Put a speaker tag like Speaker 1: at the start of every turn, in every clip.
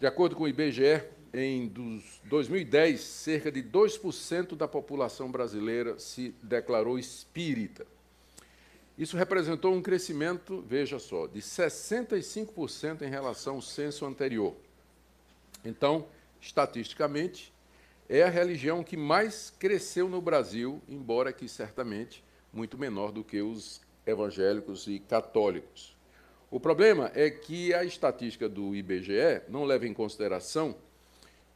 Speaker 1: De acordo com o IBGE, em 2010, cerca de 2% da população brasileira se declarou espírita. Isso representou um crescimento, veja só, de 65% em relação ao censo anterior. Então, estatisticamente, é a religião que mais cresceu no Brasil, embora que certamente muito menor do que os evangélicos e católicos. O problema é que a estatística do IBGE não leva em consideração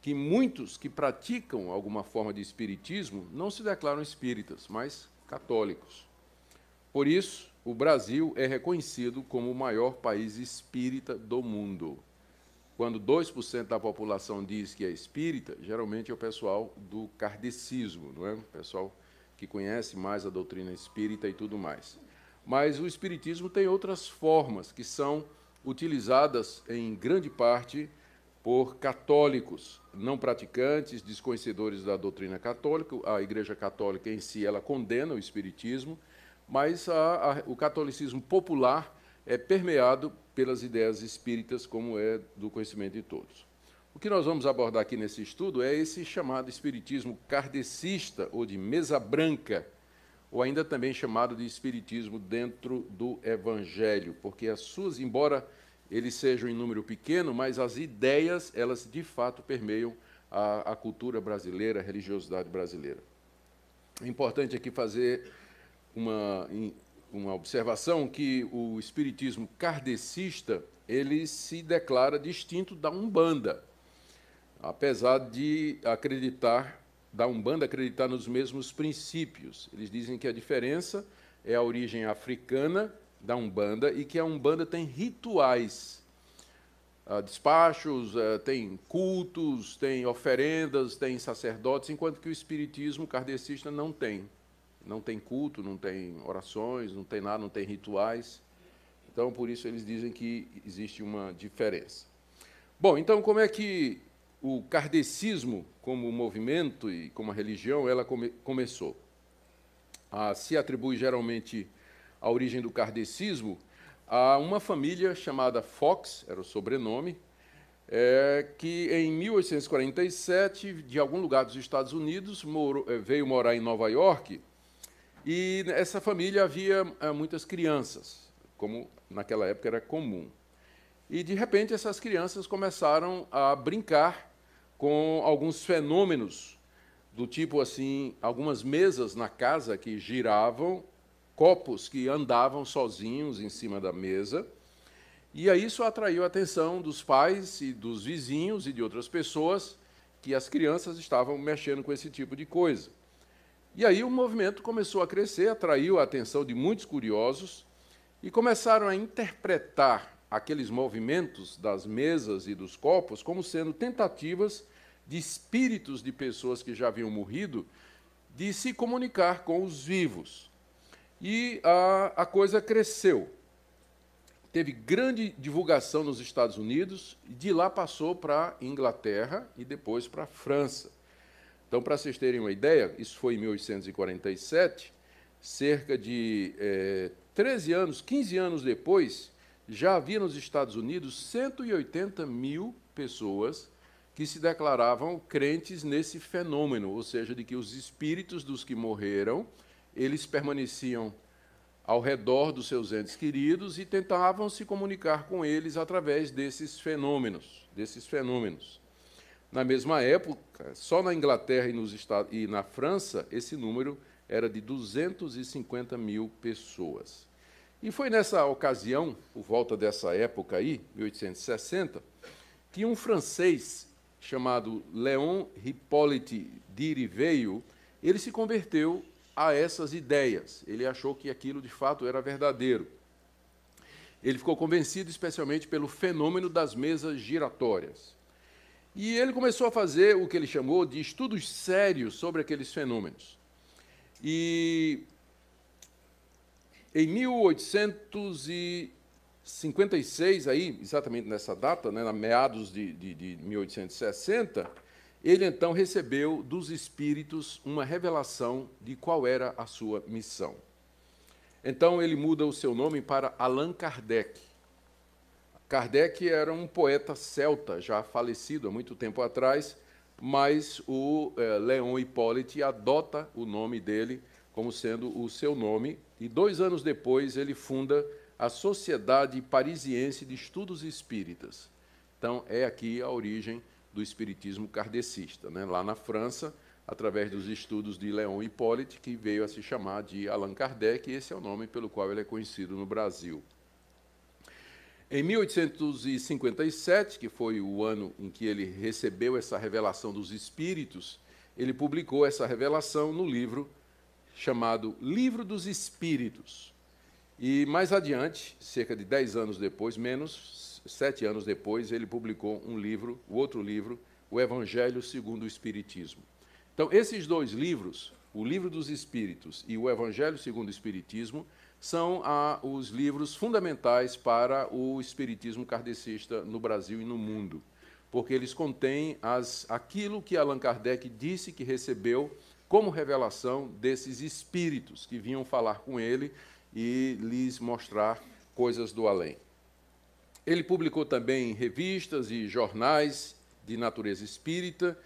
Speaker 1: que muitos que praticam alguma forma de espiritismo não se declaram espíritas, mas católicos. Por isso, o Brasil é reconhecido como o maior país espírita do mundo. Quando 2% da população diz que é espírita, geralmente é o pessoal do kardecismo, não é? O pessoal que conhece mais a doutrina espírita e tudo mais. Mas o espiritismo tem outras formas que são utilizadas em grande parte por católicos não praticantes, desconhecedores da doutrina católica. A Igreja Católica em si ela condena o espiritismo, mas a, a, o catolicismo popular é permeado pelas ideias espíritas, como é do conhecimento de todos. O que nós vamos abordar aqui nesse estudo é esse chamado espiritismo kardecista ou de mesa branca, ou ainda também chamado de espiritismo dentro do evangelho, porque as suas, embora eles sejam em número pequeno, mas as ideias, elas de fato permeiam a, a cultura brasileira, a religiosidade brasileira. É importante aqui fazer uma, uma observação que o espiritismo kardecista ele se declara distinto da Umbanda, apesar de acreditar da Umbanda acreditar nos mesmos princípios. Eles dizem que a diferença é a origem africana da Umbanda e que a Umbanda tem rituais, uh, despachos, uh, tem cultos, tem oferendas, tem sacerdotes, enquanto que o espiritismo kardecista não tem. Não tem culto, não tem orações, não tem nada, não tem rituais. Então, por isso, eles dizem que existe uma diferença. Bom, então, como é que o kardecismo, como movimento e como religião, ela come, começou. Ah, se atribui geralmente a origem do kardecismo a uma família chamada Fox, era o sobrenome, é, que em 1847, de algum lugar dos Estados Unidos, é, veio morar em Nova York, e essa família havia é, muitas crianças, como naquela época era comum. E, de repente, essas crianças começaram a brincar com alguns fenômenos do tipo assim, algumas mesas na casa que giravam, copos que andavam sozinhos em cima da mesa. E aí isso atraiu a atenção dos pais e dos vizinhos e de outras pessoas que as crianças estavam mexendo com esse tipo de coisa. E aí o movimento começou a crescer, atraiu a atenção de muitos curiosos e começaram a interpretar aqueles movimentos das mesas e dos copos como sendo tentativas de espíritos de pessoas que já haviam morrido, de se comunicar com os vivos. E a, a coisa cresceu. Teve grande divulgação nos Estados Unidos, de lá passou para a Inglaterra e depois para a França. Então, para vocês terem uma ideia, isso foi em 1847, cerca de é, 13 anos, 15 anos depois, já havia nos Estados Unidos 180 mil pessoas que se declaravam crentes nesse fenômeno, ou seja, de que os espíritos dos que morreram, eles permaneciam ao redor dos seus entes queridos e tentavam se comunicar com eles através desses fenômenos, desses fenômenos. Na mesma época, só na Inglaterra e, nos Estados, e na França, esse número era de 250 mil pessoas. E foi nessa ocasião, por volta dessa época aí, 1860, que um francês chamado Léon Hippolyte Diriveio, ele se converteu a essas ideias. Ele achou que aquilo de fato era verdadeiro. Ele ficou convencido especialmente pelo fenômeno das mesas giratórias. E ele começou a fazer o que ele chamou de estudos sérios sobre aqueles fenômenos. E em 1800 56, aí, exatamente nessa data, né, na meados de, de, de 1860, ele então recebeu dos espíritos uma revelação de qual era a sua missão. Então ele muda o seu nome para Allan Kardec. Kardec era um poeta celta, já falecido há muito tempo atrás, mas o é, Leon Hippolyte adota o nome dele como sendo o seu nome, e dois anos depois ele funda a Sociedade Parisiense de Estudos Espíritas. Então, é aqui a origem do espiritismo kardecista, né? lá na França, através dos estudos de Leon Hippolyte, que veio a se chamar de Allan Kardec, e esse é o nome pelo qual ele é conhecido no Brasil. Em 1857, que foi o ano em que ele recebeu essa revelação dos espíritos, ele publicou essa revelação no livro chamado Livro dos Espíritos. E mais adiante, cerca de dez anos depois, menos sete anos depois, ele publicou um livro, o outro livro, O Evangelho segundo o Espiritismo. Então, esses dois livros, o Livro dos Espíritos e o Evangelho segundo o Espiritismo, são ah, os livros fundamentais para o espiritismo kardecista no Brasil e no mundo, porque eles contêm as, aquilo que Allan Kardec disse que recebeu como revelação desses espíritos que vinham falar com ele e lhes mostrar coisas do além. Ele publicou também revistas e jornais de natureza espírita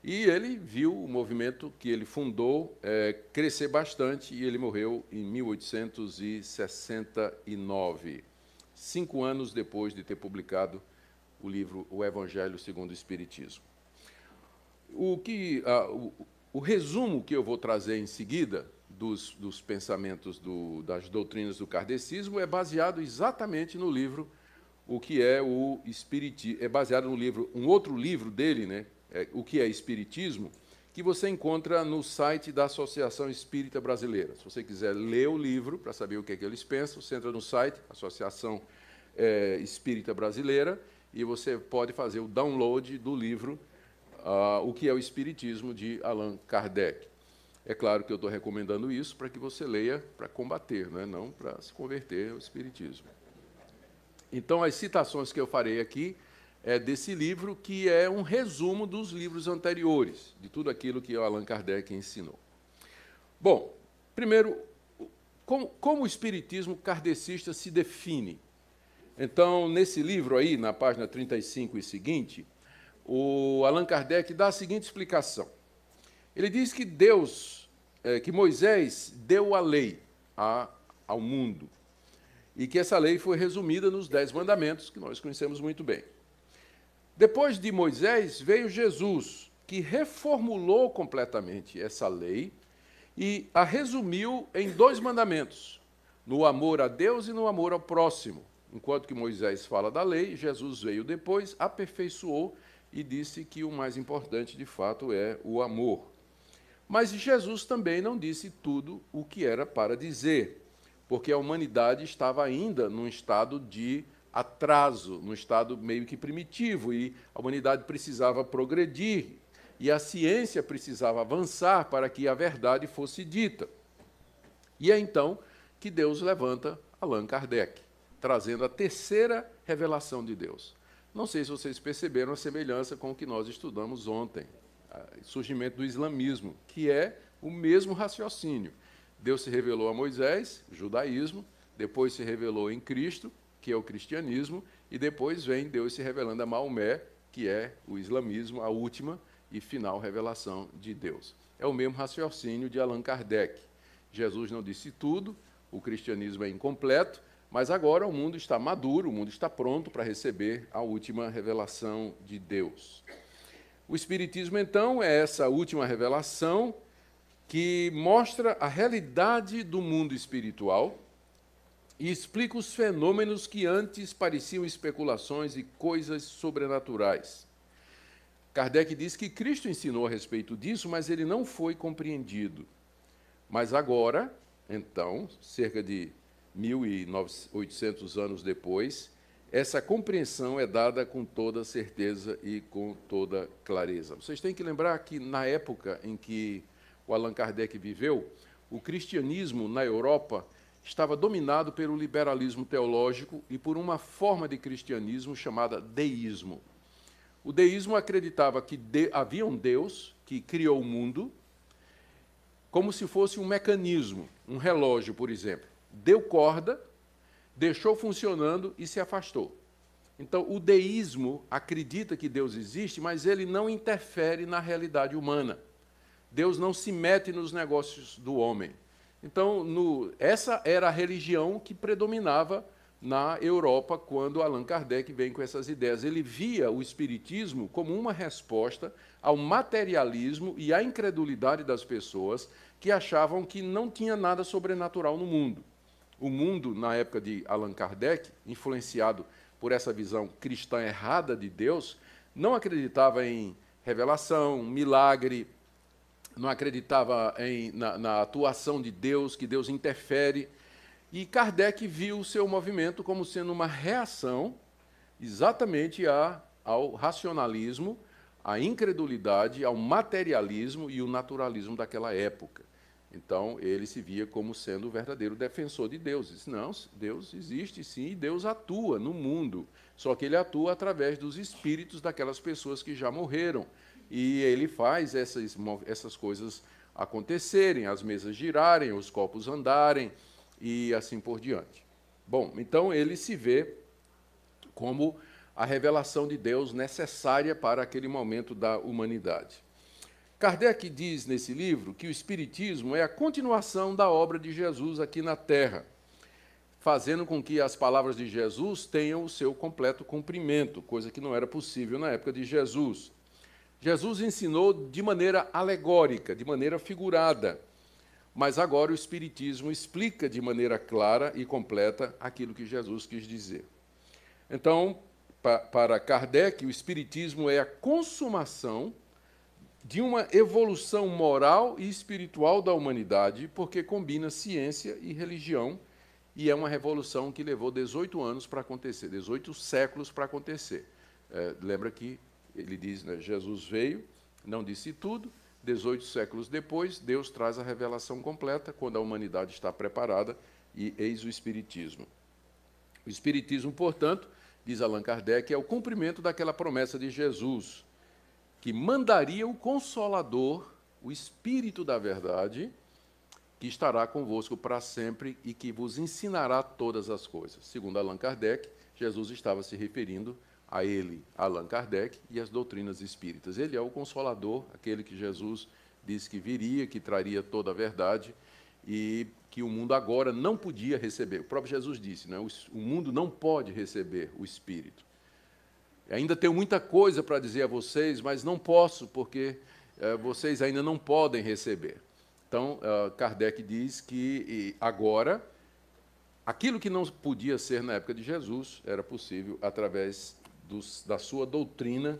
Speaker 1: e ele viu o movimento que ele fundou é, crescer bastante e ele morreu em 1869, cinco anos depois de ter publicado o livro O Evangelho segundo o Espiritismo. O, que, o, o, resumo que eu vou trazer em seguida dos, dos pensamentos do, das doutrinas do kardecismo é baseado exatamente no livro o que é o espiritismo, é baseado no livro, um outro livro dele, né, é, o que é Espiritismo, que você encontra no site da Associação Espírita Brasileira. Se você quiser ler o livro para saber o que, é que eles pensam, você entra no site, Associação é, Espírita Brasileira, e você pode fazer o download do livro uh, O que é o Espiritismo, de Allan Kardec. É claro que eu estou recomendando isso para que você leia para combater, não, é? não para se converter ao Espiritismo. Então, as citações que eu farei aqui é, desse livro, que é um resumo dos livros anteriores, de tudo aquilo que Allan Kardec ensinou. Bom, primeiro, como, como o espiritismo kardecista se define? Então, nesse livro aí, na página 35 e seguinte, o Allan Kardec dá a seguinte explicação. Ele diz que Deus, é, que Moisés deu a lei a, ao mundo, e que essa lei foi resumida nos Dez Mandamentos, que nós conhecemos muito bem. Depois de Moisés veio Jesus, que reformulou completamente essa lei e a resumiu em dois mandamentos: no amor a Deus e no amor ao próximo. Enquanto que Moisés fala da lei, Jesus veio depois, aperfeiçoou e disse que o mais importante de fato é o amor. Mas Jesus também não disse tudo o que era para dizer, porque a humanidade estava ainda num estado de atraso, no estado meio que primitivo, e a humanidade precisava progredir, e a ciência precisava avançar para que a verdade fosse dita. E é então que Deus levanta Allan Kardec, trazendo a terceira revelação de Deus. Não sei se vocês perceberam a semelhança com o que nós estudamos ontem, o surgimento do islamismo, que é o mesmo raciocínio. Deus se revelou a Moisés, judaísmo, depois se revelou em Cristo, que é o cristianismo, e depois vem Deus se revelando a Maomé, que é o islamismo, a última e final revelação de Deus. É o mesmo raciocínio de Allan Kardec. Jesus não disse tudo, o cristianismo é incompleto, mas agora o mundo está maduro, o mundo está pronto para receber a última revelação de Deus. O Espiritismo, então, é essa última revelação que mostra a realidade do mundo espiritual e explica os fenômenos que antes pareciam especulações e coisas sobrenaturais. Kardec diz que Cristo ensinou a respeito disso, mas ele não foi compreendido. Mas agora, então, cerca de 1800 anos depois, essa compreensão é dada com toda certeza e com toda clareza. Vocês têm que lembrar que na época em que o Allan Kardec viveu, o cristianismo na Europa estava dominado pelo liberalismo teológico e por uma forma de cristianismo chamada deísmo. O deísmo acreditava que de, havia um Deus que criou o mundo como se fosse um mecanismo, um relógio, por exemplo. Deu corda, deixou funcionando e se afastou. Então, o deísmo acredita que Deus existe, mas ele não interfere na realidade humana. Deus não se mete nos negócios do homem. Então, no, essa era a religião que predominava na Europa quando Allan Kardec vem com essas ideias. Ele via o espiritismo como uma resposta ao materialismo e à incredulidade das pessoas que achavam que não tinha nada sobrenatural no mundo. O mundo, na época de Allan Kardec, influenciado por essa visão cristã errada de Deus, não acreditava em revelação, milagre, não acreditava em, na, na atuação de Deus, que Deus interfere. E Kardec viu o seu movimento como sendo uma reação exatamente a, ao racionalismo, à incredulidade, ao materialismo e o naturalismo daquela época. Então, ele se via como sendo o verdadeiro defensor de Deus. Disse, não, Deus existe sim e Deus atua no mundo. Só que ele atua através dos espíritos daquelas pessoas que já morreram. E ele faz essas, essas coisas acontecerem, as mesas girarem, os copos andarem e assim por diante. Bom, então ele se vê como a revelação de Deus necessária para aquele momento da humanidade. Kardec diz nesse livro que o Espiritismo é a continuação da obra de Jesus aqui na Terra, fazendo com que as palavras de Jesus tenham o seu completo cumprimento, coisa que não era possível na época de Jesus. Jesus ensinou de maneira alegórica, de maneira figurada, mas agora o Espiritismo explica de maneira clara e completa aquilo que Jesus quis dizer. Então, para Kardec, o Espiritismo é a consumação de uma evolução moral e espiritual da humanidade, porque combina ciência e religião, e é uma revolução que levou 18 anos para acontecer, 18 séculos para acontecer. É, lembra que ele diz, né, Jesus veio, não disse tudo, 18 séculos depois, Deus traz a revelação completa, quando a humanidade está preparada, e eis o Espiritismo. O Espiritismo, portanto, diz Allan Kardec, é o cumprimento daquela promessa de Jesus, que mandaria o Consolador, o Espírito da Verdade, que estará convosco para sempre e que vos ensinará todas as coisas. Segundo Allan Kardec, Jesus estava se referindo a ele, Allan Kardec, e as doutrinas espíritas. Ele é o Consolador, aquele que Jesus disse que viria, que traria toda a verdade e que o mundo agora não podia receber. O próprio Jesus disse, né? o mundo não pode receber o Espírito. Ainda tenho muita coisa para dizer a vocês, mas não posso, porque eh, vocês ainda não podem receber. Então, uh, Kardec diz que agora, aquilo que não podia ser na época de Jesus, era possível através dos, da sua doutrina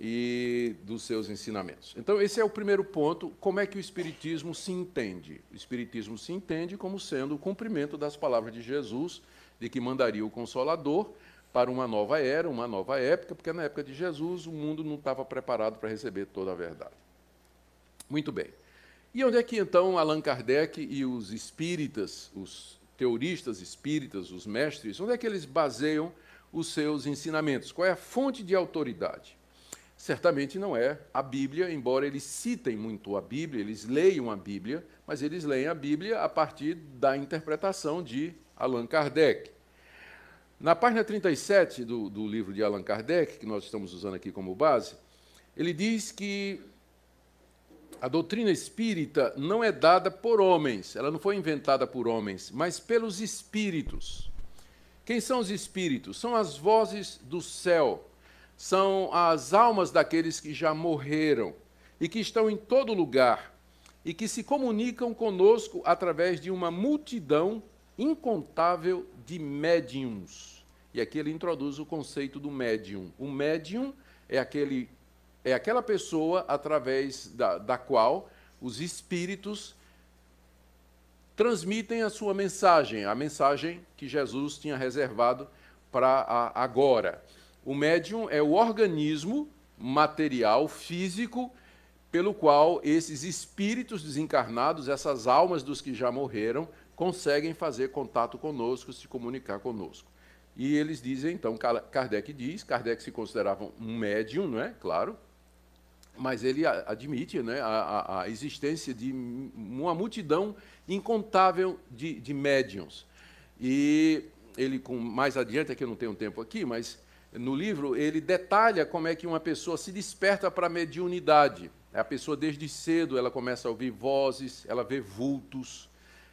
Speaker 1: e dos seus ensinamentos. Então, esse é o primeiro ponto. Como é que o Espiritismo se entende? O Espiritismo se entende como sendo o cumprimento das palavras de Jesus, de que mandaria o Consolador para uma nova era, uma nova época, porque na época de Jesus o mundo não estava preparado para receber toda a verdade. Muito bem. E onde é que então Allan Kardec e os espíritas, os teoristas espíritas, os mestres, onde é que eles baseiam os seus ensinamentos? Qual é a fonte de autoridade? Certamente não é a Bíblia, embora eles citem muito a Bíblia, eles leiam a Bíblia, mas eles leem a Bíblia a partir da interpretação de Allan Kardec. Na página 37 do, do livro de Allan Kardec, que nós estamos usando aqui como base, ele diz que a doutrina espírita não é dada por homens, ela não foi inventada por homens, mas pelos espíritos. Quem são os espíritos? São as vozes do céu, são as almas daqueles que já morreram e que estão em todo lugar e que se comunicam conosco através de uma multidão incontável de médiums. E aqui ele introduz o conceito do médium. O médium é, aquele, é aquela pessoa através da, da qual os espíritos transmitem a sua mensagem, a mensagem que Jesus tinha reservado para agora. O médium é o organismo material, físico, pelo qual esses espíritos desencarnados, essas almas dos que já morreram, conseguem fazer contato conosco, se comunicar conosco. E eles dizem, então, Kardec diz, Kardec se considerava um médium, não é? Claro, mas ele admite né, a, a, existência de uma multidão incontável de, de médiums. E ele com mais adiante, aqui eu não tenho tempo aqui, mas no livro ele detalha como é que uma pessoa se desperta para a mediunidade. A pessoa desde cedo ela começa a ouvir vozes, ela vê vultos,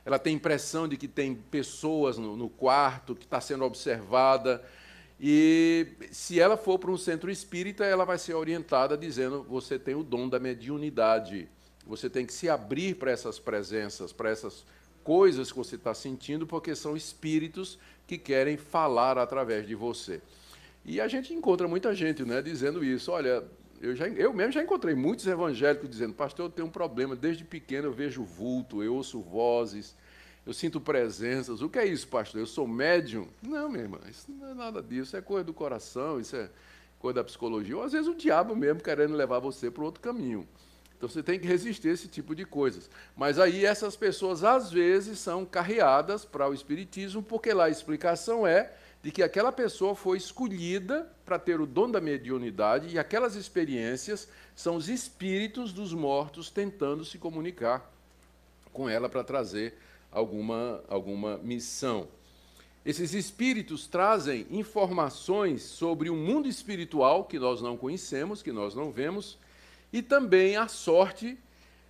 Speaker 1: ela tem impressão de que tem pessoas no, no quarto, que está sendo observada. E se ela for para um centro espírita, ela vai ser orientada dizendo: você tem o dom da mediunidade. Você tem que se abrir para essas presenças, para essas coisas que você está sentindo, porque são espíritos que querem falar através de você. E a gente encontra muita gente né, dizendo isso. Olha, eu, já, eu mesmo já encontrei muitos evangélicos dizendo, pastor, eu tenho um problema, desde pequeno eu vejo vulto, eu ouço vozes, eu sinto presenças. O que é isso, pastor? Eu sou médium? Não, minha irmã, isso não é nada disso, é coisa do coração, isso é coisa da psicologia. Ou às vezes o diabo mesmo querendo levar você para outro caminho. Então você tem que resistir a esse tipo de coisas. Mas aí essas pessoas, às vezes, são carreadas para o Espiritismo, porque lá a explicação é de que aquela pessoa foi escolhida para ter o dom da mediunidade e aquelas experiências são os espíritos dos mortos tentando se comunicar com ela para trazer alguma, alguma missão. Esses espíritos trazem informações sobre o mundo espiritual que nós não conhecemos, que nós não vemos, e também a sorte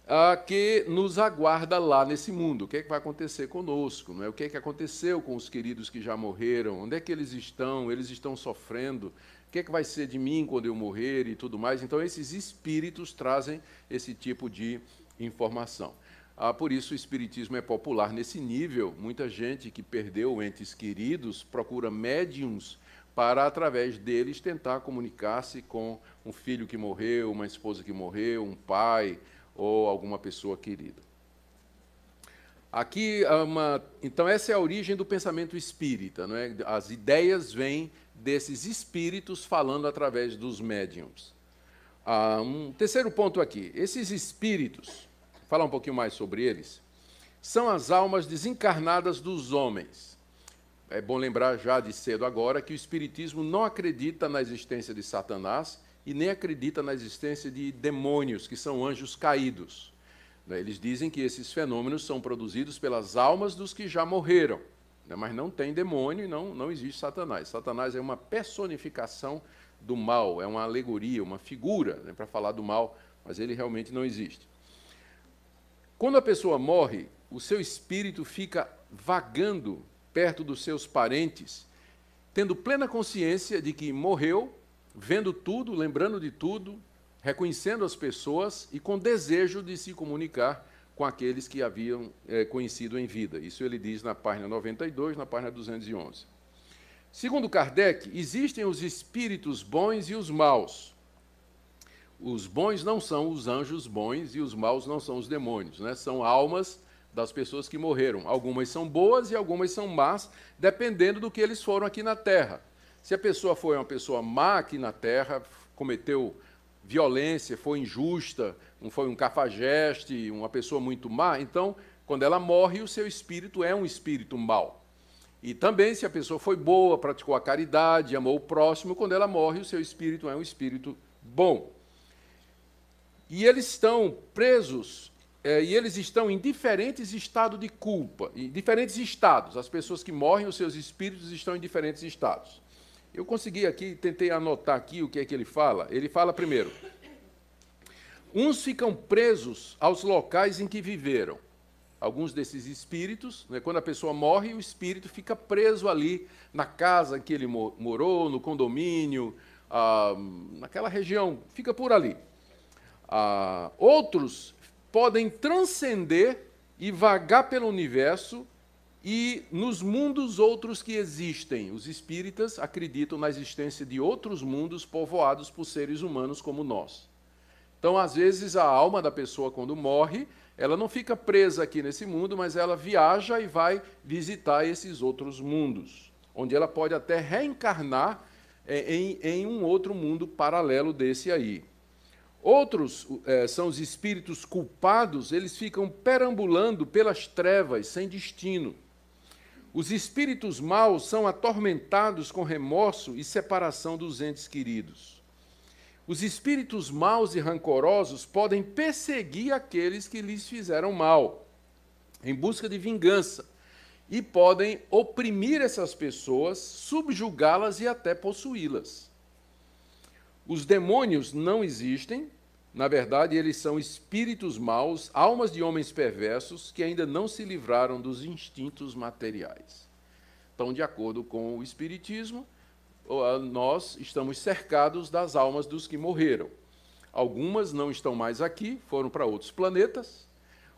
Speaker 1: ah, que nos aguarda lá nesse mundo. O que, é que vai acontecer conosco? Não é? O que, é que aconteceu com os queridos que já morreram? Onde é que eles estão? Eles estão sofrendo? O que, é que vai ser de mim quando eu morrer e tudo mais? Então, esses espíritos trazem esse tipo de informação. Ah, por isso, o espiritismo é popular nesse nível. Muita gente que perdeu entes queridos procura médiums para, através deles, tentar comunicar-se com um filho que morreu, uma esposa que morreu, um pai ou alguma pessoa querida. Aqui, uma, então, essa é a origem do pensamento espírita. Não é? As ideias vêm desses espíritos falando através dos médiums. Ah, um terceiro ponto aqui: esses espíritos, falar um pouquinho mais sobre eles, são as almas desencarnadas dos homens é bom lembrar já de cedo agora que o Espiritismo não acredita na existência de Satanás e nem acredita na existência de demônios, que são anjos caídos. Né, eles dizem que esses fenômenos são produzidos pelas almas dos que já morreram, né, mas não tem demônio e não, não existe Satanás. Satanás é uma personificação do mal, é uma alegoria, uma figura né, para falar do mal, mas ele realmente não existe. Quando a pessoa morre, o seu espírito fica vagando perto dos seus parentes, tendo plena consciência de que morreu, vendo tudo, lembrando de tudo, reconhecendo as pessoas e com desejo de se comunicar com aqueles que haviam é, conhecido em vida. Isso ele diz na página 92, na página 211. Segundo Kardec, existem os espíritos bons e os maus. Os bons não são os anjos bons e os maus não são os demônios, né? são almas das pessoas que morreram. Algumas são boas e algumas são más, dependendo do que eles foram aqui na Terra. Se a pessoa foi uma pessoa má aqui na Terra, cometeu violência, foi injusta, foi um cafajeste, uma pessoa muito má, então, quando ela morre, o seu espírito é um espírito mau. E também, se a pessoa foi boa, praticou a caridade, amou o próximo, quando ela morre, o seu espírito é um espírito bom. E eles estão presos é, e eles estão em diferentes estados de culpa, em diferentes estados. As pessoas que morrem, os seus espíritos estão em diferentes estados. Eu consegui aqui, tentei anotar aqui o que é que ele fala. Ele fala primeiro: uns ficam presos aos locais em que viveram. Alguns desses espíritos, né, quando a pessoa morre, o espírito fica preso ali na casa que ele morou, no condomínio, ah, naquela região, fica por ali. Ah, outros podem transcender e vagar pelo universo e nos mundos outros que existem. Os espíritas acreditam na existência de outros mundos povoados por seres humanos como nós. Então, às vezes, a alma da pessoa, quando morre, ela não fica presa aqui nesse mundo, mas ela viaja e vai visitar esses outros mundos, onde ela pode até reencarnar eh, em, em um outro mundo paralelo desse aí. Outros é, são os espíritos culpados, eles ficam perambulando pelas trevas sem destino. Os espíritos maus são atormentados com remorso e separação dos entes queridos. Os espíritos maus e rancorosos podem perseguir aqueles que lhes fizeram mal, em busca de vingança. e podem oprimir essas pessoas, subjugá-las e até possuí-las. Os demônios não existem, na verdade, eles são espíritos maus, almas de homens perversos que ainda não se livraram dos instintos materiais. Então, de acordo com o Espiritismo, nós estamos cercados das almas dos que morreram. Algumas não estão mais aqui, foram para outros planetas,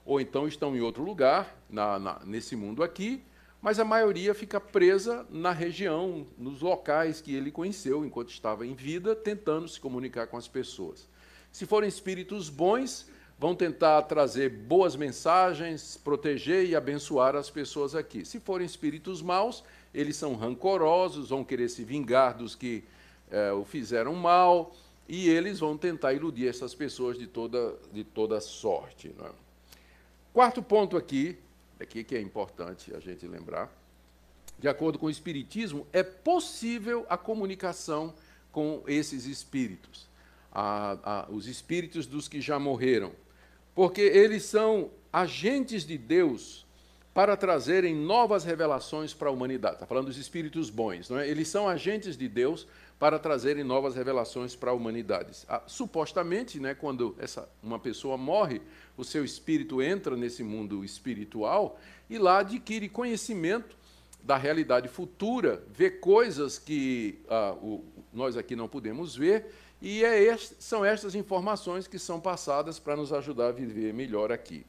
Speaker 1: ou então estão em outro lugar, na, na, nesse mundo aqui, mas a maioria fica presa na região, nos locais que ele conheceu enquanto estava em vida, tentando se comunicar com as pessoas. Se forem espíritos bons, vão tentar trazer boas mensagens, proteger e abençoar as pessoas aqui. Se forem espíritos maus, eles são rancorosos, vão querer se vingar dos que é, o fizeram mal, e eles vão tentar iludir essas pessoas de toda, de toda sorte. Né? Quarto ponto aqui, aqui que é importante a gente lembrar, de acordo com o Espiritismo, é possível a comunicação com esses espíritos, a, a, os espíritos dos que já morreram, porque eles são agentes de Deus para trazerem novas revelações para a humanidade. Está falando dos espíritos bons, não é? Eles são agentes de Deus para trazerem novas revelações para a humanidade. Ah, supostamente, né, quando essa, uma pessoa morre, o seu espírito entra nesse mundo espiritual e lá adquire conhecimento da realidade futura, vê coisas que ah, o, nós aqui não podemos ver, e é este, são estas informações que são passadas para nos ajudar a viver melhor aqui.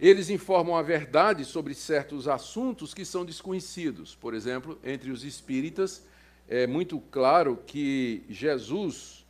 Speaker 1: Eles informam a verdade sobre certos assuntos que são desconhecidos. Por exemplo, entre os espíritas, é muito claro que Jesus,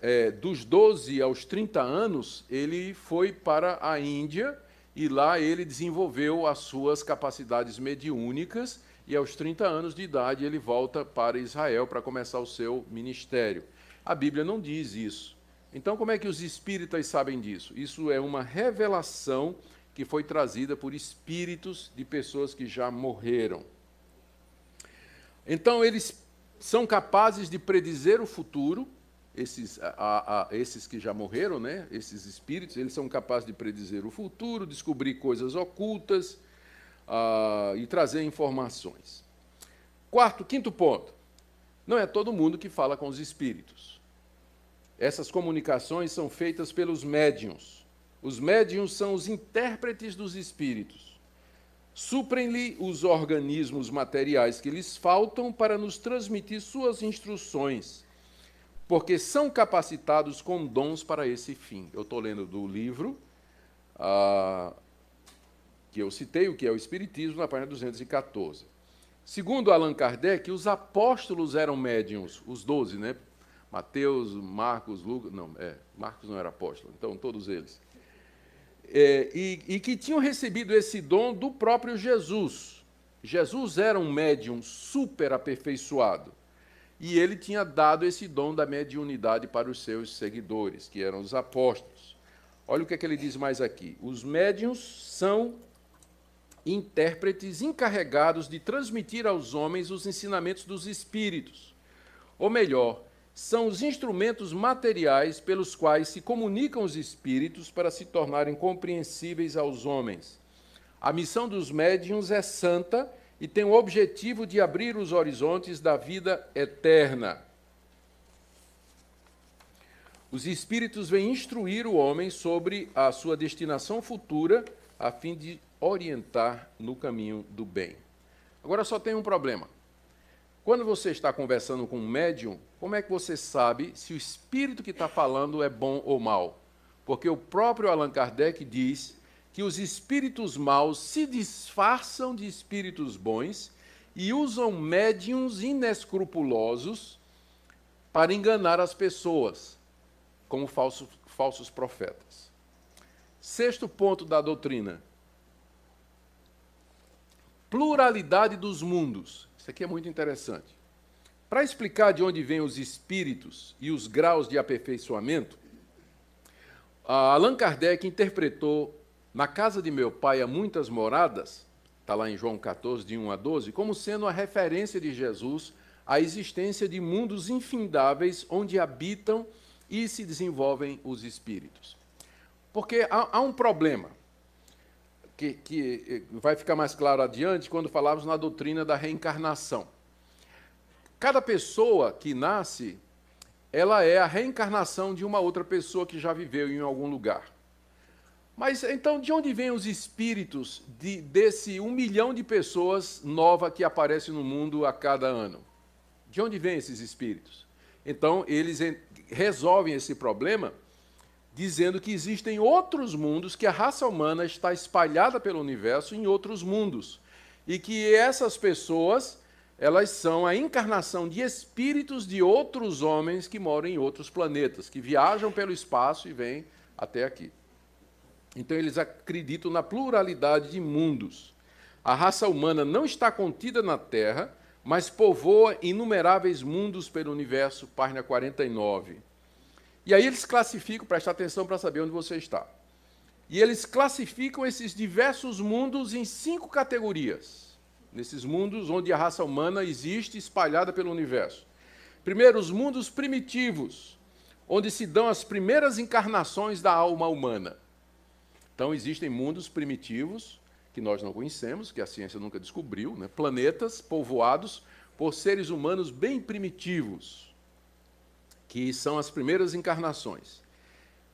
Speaker 1: é, dos 12 aos 30 anos, ele foi para a Índia e lá ele desenvolveu as suas capacidades mediúnicas e aos 30 anos de idade ele volta para Israel para começar o seu ministério. A Bíblia não diz isso. Então, como é que os espíritas sabem disso? Isso é uma revelação que foi trazida por espíritos de pessoas que já morreram. Então, eles são capazes de predizer o futuro, esses, a, a, esses que já morreram, né? esses espíritos, eles são capazes de predizer o futuro, descobrir coisas ocultas uh, e trazer informações. Quarto, quinto ponto. Não é todo mundo que fala com os espíritos. Essas comunicações são feitas pelos médiums. Os médiums são os intérpretes dos espíritos suprem-lhe os organismos materiais que lhes faltam para nos transmitir suas instruções, porque são capacitados com dons para esse fim. Eu estou lendo do livro ah, que eu citei, o que é o Espiritismo, na página 214. Segundo Allan Kardec, os apóstolos eram médiums, os doze, né? Mateus, Marcos, Lucas. Não, é, Marcos não era apóstolo, então todos eles é, e, e que tinham recebido esse dom do próprio Jesus. Jesus era um médium super aperfeiçoado. E ele tinha dado esse dom da mediunidade para os seus seguidores, que eram os apóstolos. Olha o que, é que ele diz mais aqui. Os médiums são intérpretes encarregados de transmitir aos homens os ensinamentos dos espíritos. Ou melhor, são os instrumentos materiais pelos quais se comunicam os espíritos para se tornarem compreensíveis aos homens. A missão dos médiuns é santa e tem o objetivo de abrir os horizontes da vida eterna. Os espíritos vêm instruir o homem sobre a sua destinação futura, a fim de orientar no caminho do bem. Agora só tem um problema. Quando você está conversando com um médium, como é que você sabe se o espírito que está falando é bom ou mal? Porque o próprio Allan Kardec diz que os espíritos maus se disfarçam de espíritos bons e usam médiums inescrupulosos para enganar as pessoas, como falsos, falsos profetas. Sexto ponto da doutrina: pluralidade dos mundos. Isso aqui é muito interessante. Para explicar de onde vêm os espíritos e os graus de aperfeiçoamento, Allan Kardec interpretou na casa de meu pai há muitas moradas, está lá em João 14, de 1 a 12, como sendo a referência de Jesus à existência de mundos infindáveis onde habitam e se desenvolvem os espíritos. Porque há, há um problema. que, que eh, vai ficar mais claro adiante quando falarmos na doutrina da reencarnação. Cada pessoa que nasce, ela é a reencarnação de uma outra pessoa que já viveu em algum lugar. Mas então, de onde vêm os espíritos de, desse um milhão de pessoas nova que aparece no mundo a cada ano? De onde vêm esses espíritos? Então, eles resolvem esse problema dizendo que existem outros mundos, que a raça humana está espalhada pelo universo em outros mundos. E que essas pessoas, elas são a encarnação de espíritos de outros homens que moram em outros planetas, que viajam pelo espaço e vêm até aqui. Então eles acreditam na pluralidade de mundos. A raça humana não está contida na Terra, mas povoa inumeráveis mundos pelo universo, página 49. E aí eles classificam, presta atenção para saber onde você está. E eles classificam esses diversos mundos em cinco categorias. Nesses mundos onde a raça humana existe espalhada pelo universo. Primeiro, os mundos primitivos, onde se dão as primeiras encarnações da alma humana. Então, existem mundos primitivos que nós não conhecemos, que a ciência nunca descobriu, né? planetas povoados por seres humanos bem primitivos que são as primeiras encarnações.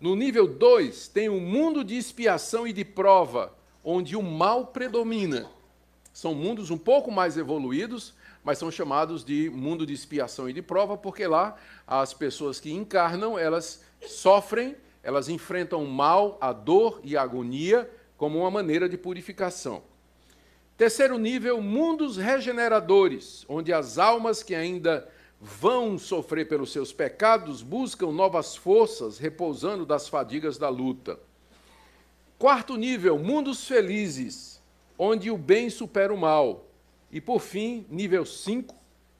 Speaker 1: No nível 2, tem um mundo de expiação e de prova, onde o mal predomina. São mundos um pouco mais evoluídos, mas são chamados de mundo de expiação e de prova, porque lá as pessoas que encarnam, elas sofrem, elas enfrentam o mal, a dor e a agonia como uma maneira de purificação. Terceiro nível, mundos regeneradores, onde as almas que ainda vão sofrer pelos seus pecados, buscam novas forças, repousando das fadigas da luta. Quarto nível, mundos felizes, onde o bem supera o mal. E por fim, nível 5,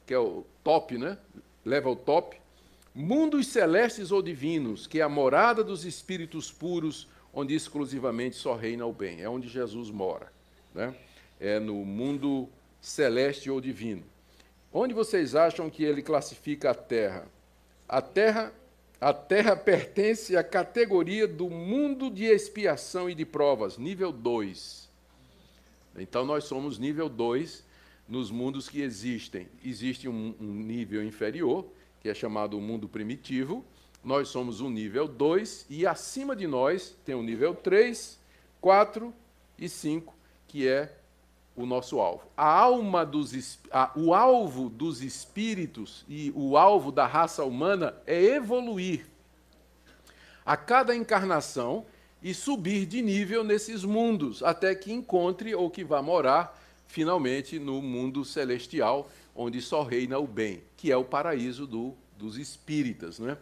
Speaker 1: que é o top, né? Leva ao top. Mundos celestes ou divinos, que é a morada dos espíritos puros, onde exclusivamente só reina o bem. É onde Jesus mora. Né? É no mundo celeste ou divino. Onde vocês acham que ele classifica a Terra? A Terra, a Terra pertence à categoria do mundo de expiação e de provas, nível 2. Então nós somos nível 2 nos mundos que existem. Existe um, um nível inferior, que é chamado o mundo primitivo. Nós somos um nível 2 e acima de nós tem o nível 3, 4 e 5, que é o nosso alvo. A alma dos a, o alvo dos espíritos e o alvo da raça humana é evoluir a cada encarnação e subir de nível nesses mundos, até que encontre ou que vá morar finalmente no mundo celestial, onde só reina o bem, que é o paraíso do, dos espíritas. Né?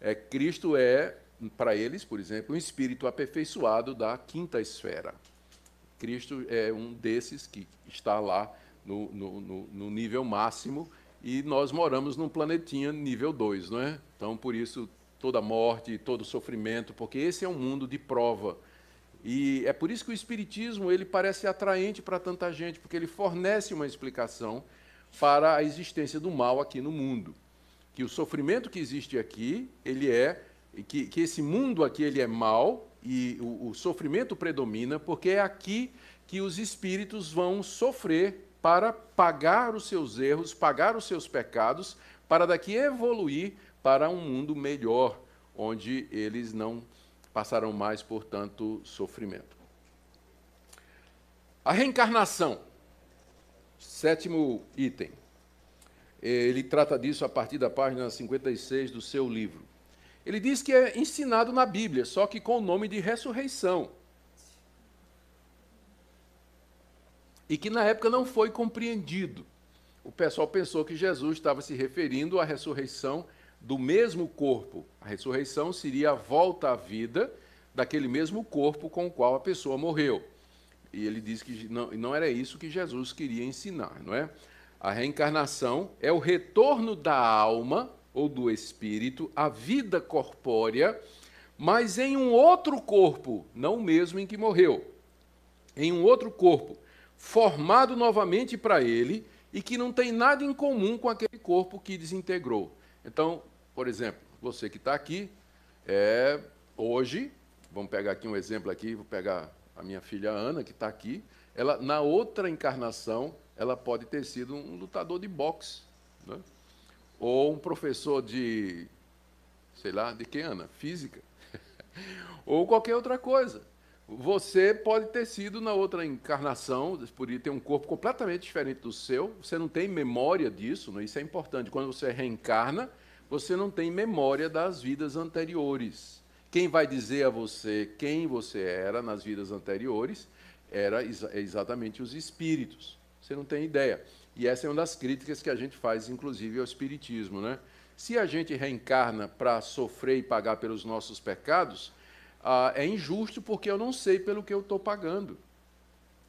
Speaker 1: É, Cristo é, para eles, por exemplo, um espírito aperfeiçoado da quinta esfera. Cristo é um desses que está lá no, no, no, nível máximo e nós moramos num planetinha nível 2, não é? Então, por isso, toda morte, todo sofrimento, porque esse é um mundo de prova. E é por isso que o Espiritismo ele parece atraente para tanta gente, porque ele fornece uma explicação para a existência do mal aqui no mundo. Que o sofrimento que existe aqui, ele é que, que esse mundo aqui ele é mal, e o, o sofrimento predomina, porque é aqui que os espíritos vão sofrer para pagar os seus erros, pagar os seus pecados, para daqui evoluir para um mundo melhor, onde eles não passarão mais por tanto sofrimento. A reencarnação, sétimo item. Ele trata disso a partir da página 56 do seu livro. Ele diz que é ensinado na Bíblia, só que com o nome de ressurreição. E que na época não foi compreendido. O pessoal pensou que Jesus estava se referindo à ressurreição do mesmo corpo. A ressurreição seria a volta à vida daquele mesmo corpo com o qual a pessoa morreu. E ele diz que não, não era isso que Jesus queria ensinar, não é? A reencarnação é o retorno da alma ou do espírito, a vida corpórea, mas em um outro corpo, não o mesmo em que morreu. Em um outro corpo, formado novamente para ele e que não tem nada em comum com aquele corpo que desintegrou. Então, por exemplo, você que está aqui, é, hoje, vamos pegar aqui um exemplo aqui, vou pegar a minha filha Ana, que está aqui, ela, na outra encarnação, ela pode ter sido um lutador de boxe, né? Ou um professor de, sei lá, de que, Ana? Física. ou qualquer outra coisa. Você pode ter sido na outra encarnação, poderia ter um corpo completamente diferente do seu, você não tem memória disso, né? isso é importante. Quando você reencarna, você não tem memória das vidas anteriores. Quem vai dizer a você quem você era nas vidas anteriores era exa exatamente os espíritos. Você não tem ideia. E essa é uma das críticas que a gente faz, inclusive, ao Espiritismo. Né? Se a gente reencarna para sofrer e pagar pelos nossos pecados, ah, é injusto porque eu não sei pelo que eu estou pagando.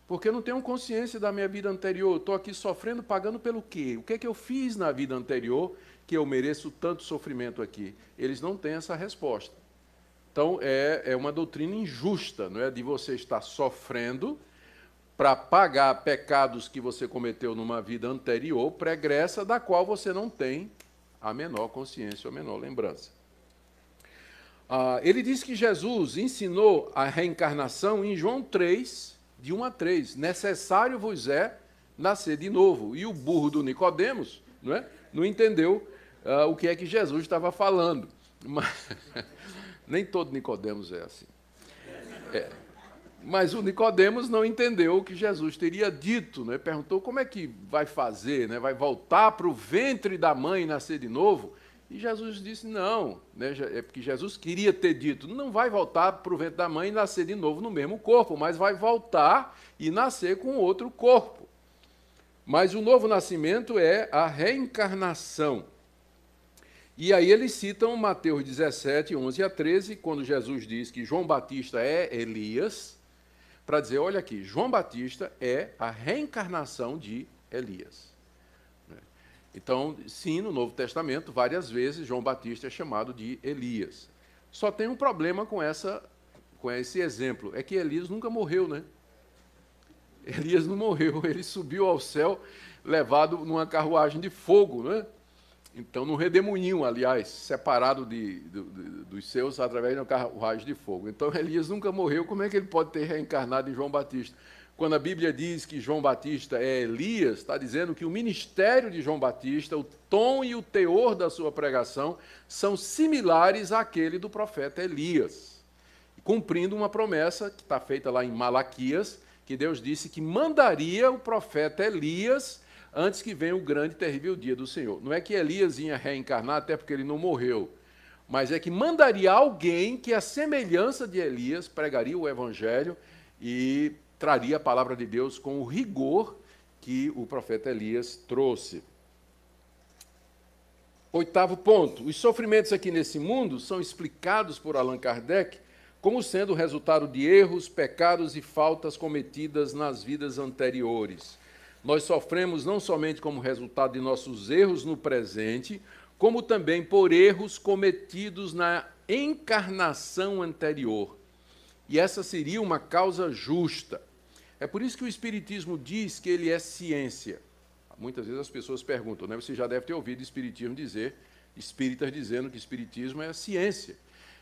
Speaker 1: Porque eu não tenho consciência da minha vida anterior. Estou aqui sofrendo, pagando pelo quê? O que é que eu fiz na vida anterior que eu mereço tanto sofrimento aqui? Eles não têm essa resposta. Então, é, é uma doutrina injusta, não é? De você estar sofrendo para pagar pecados que você cometeu numa vida anterior, pregressa, da qual você não tem a menor consciência ou a menor lembrança. Ah, ele diz que Jesus ensinou a reencarnação em João 3, de 1 a 3. Necessário vos é nascer de novo. E o burro do Nicodemos não, é? não entendeu ah, o que é que Jesus estava falando. Mas, nem todo Nicodemos é assim. É. Mas o Nicodemos não entendeu o que Jesus teria dito, né? perguntou como é que vai fazer, né? vai voltar para o ventre da mãe e nascer de novo. E Jesus disse: não, né? é porque Jesus queria ter dito: não vai voltar para o ventre da mãe e nascer de novo no mesmo corpo, mas vai voltar e nascer com outro corpo. Mas o novo nascimento é a reencarnação. E aí eles citam Mateus 17, 11 a 13, quando Jesus diz que João Batista é Elias, para dizer: olha aqui, João Batista é a reencarnação de Elias. Então, sim, no Novo Testamento, várias vezes João Batista é chamado de Elias. Só tem um problema com essa com esse exemplo, é que Elias nunca morreu, né? Elias não morreu, ele subiu ao céu levado numa carruagem de fogo, né? Então, num redemoinho, aliás, separado de, de, dos seus através uma carruagem de fogo. Então, Elias nunca morreu, como é que ele pode ter reencarnado em João Batista? Quando a Bíblia diz que João Batista é Elias, está dizendo que o ministério de João Batista, o tom e o teor da sua pregação são similares àquele do profeta Elias, cumprindo uma promessa que está feita lá em Malaquias, que Deus disse que mandaria o profeta Elias antes que venha o grande e terrível dia do Senhor. Não é que Elias ia reencarnar, até porque ele não morreu, mas é que mandaria alguém que, a semelhança de Elias, pregaria o evangelho e traria a palavra de Deus com o rigor que o profeta Elias trouxe. Oitavo ponto: os sofrimentos aqui nesse mundo são explicados por Allan Kardec como sendo o resultado de erros, pecados e faltas cometidas nas vidas anteriores. Nós sofremos não somente como resultado de nossos erros no presente, como também por erros cometidos na encarnação anterior. E essa seria uma causa justa. É por isso que o Espiritismo diz que ele é ciência. Muitas vezes as pessoas perguntam, né? você já deve ter ouvido Espiritismo dizer, espíritas dizendo que Espiritismo é ciência.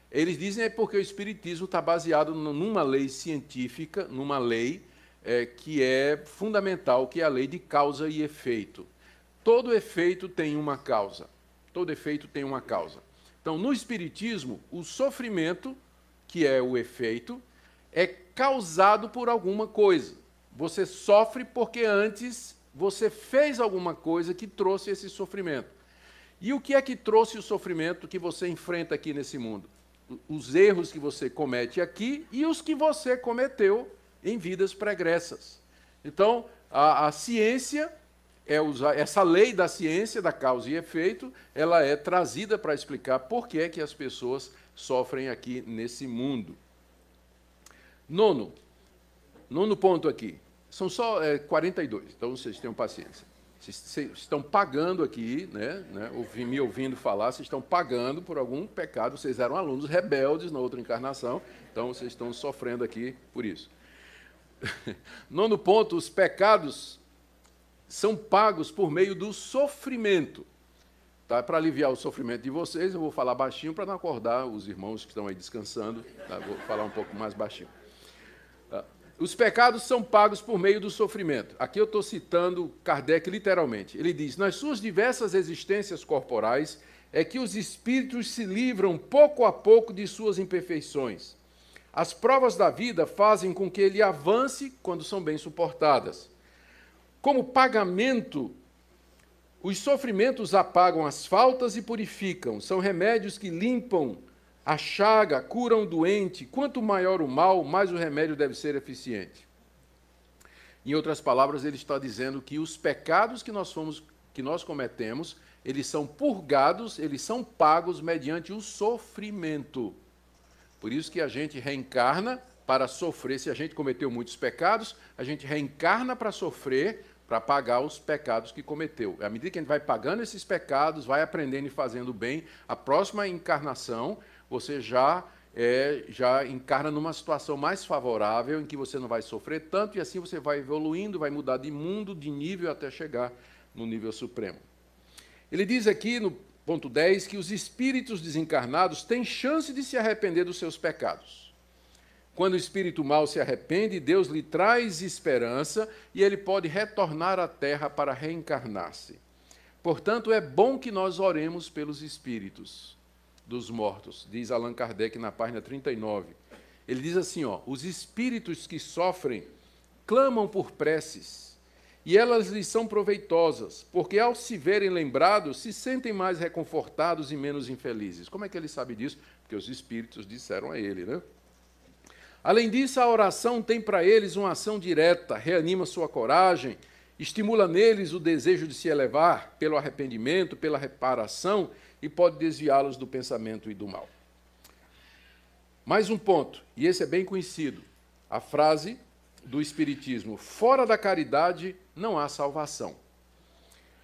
Speaker 1: Eles dizem é porque o Espiritismo está baseado numa lei científica, numa lei é, que é fundamental, que é a lei de causa e efeito. Todo efeito tem uma causa. Todo efeito tem uma causa. Então, no Espiritismo, o sofrimento, que é o efeito, é causado por alguma coisa. Você sofre porque antes você fez alguma coisa que trouxe esse sofrimento. E o que é que trouxe o sofrimento que você enfrenta aqui nesse mundo? Os erros que você comete aqui e os que você cometeu em vidas pregressas. Então, a, a ciência é usar essa lei da ciência da causa e efeito, ela é trazida para explicar por que é que as pessoas sofrem aqui nesse mundo. Nono, nono ponto aqui. São só é, 42, então vocês tenham paciência. Vocês estão pagando aqui, né, né, me ouvindo falar, vocês estão pagando por algum pecado, vocês eram alunos rebeldes na outra encarnação, então vocês estão sofrendo aqui por isso. Nono ponto, os pecados são pagos por meio do sofrimento. Tá? Para aliviar o sofrimento de vocês, eu vou falar baixinho para não acordar os irmãos que estão aí descansando. Tá? Vou falar um pouco mais baixinho. os pecados são pagos por meio do sofrimento. Aqui eu estou citando Kardec literalmente. Ele diz: nas suas diversas existências corporais, é que os espíritos se livram pouco a pouco de suas imperfeições. As provas da vida fazem com que ele avance quando são bem suportadas. Como pagamento, os sofrimentos apagam as faltas e purificam. São remédios que limpam a chaga, curam o doente. Quanto maior o mal, mais o remédio deve ser eficiente. Em outras palavras, ele está dizendo que os pecados que nós fomos que nós cometemos eles são purgados, eles são pagos mediante o sofrimento. Por isso que a gente reencarna para sofrer. Se a gente cometeu muitos pecados, a gente reencarna para sofrer, para pagar os pecados que cometeu. À medida que a gente vai pagando esses pecados, vai aprendendo e fazendo bem, a próxima encarnação você já é, já encarna numa situação mais favorável, em que você não vai sofrer tanto, e assim você vai evoluindo, vai mudar de mundo, de nível, até chegar no nível supremo. Ele diz aqui no ponto 10 que os espíritos desencarnados têm chance de se arrepender dos seus pecados. Quando o espírito mal se arrepende, Deus lhe traz esperança e ele pode retornar à terra para reencarnar-se. Portanto, é bom que nós oremos pelos espíritos dos mortos, diz Allan Kardec na página 39. Ele diz assim: ó, os espíritos que sofrem clamam por preces e elas lhes são proveitosas, porque ao se verem lembrados, se sentem mais reconfortados e menos infelizes. Como é que ele sabe disso? Porque os espíritos disseram a ele, né? Além disso, a oração tem para eles uma ação direta, reanima sua coragem, estimula neles o desejo de se elevar pelo arrependimento, pela reparação e pode desviá-los do pensamento e do mal. Mais um ponto, e esse é bem conhecido. A frase do Espiritismo: fora da caridade não há salvação.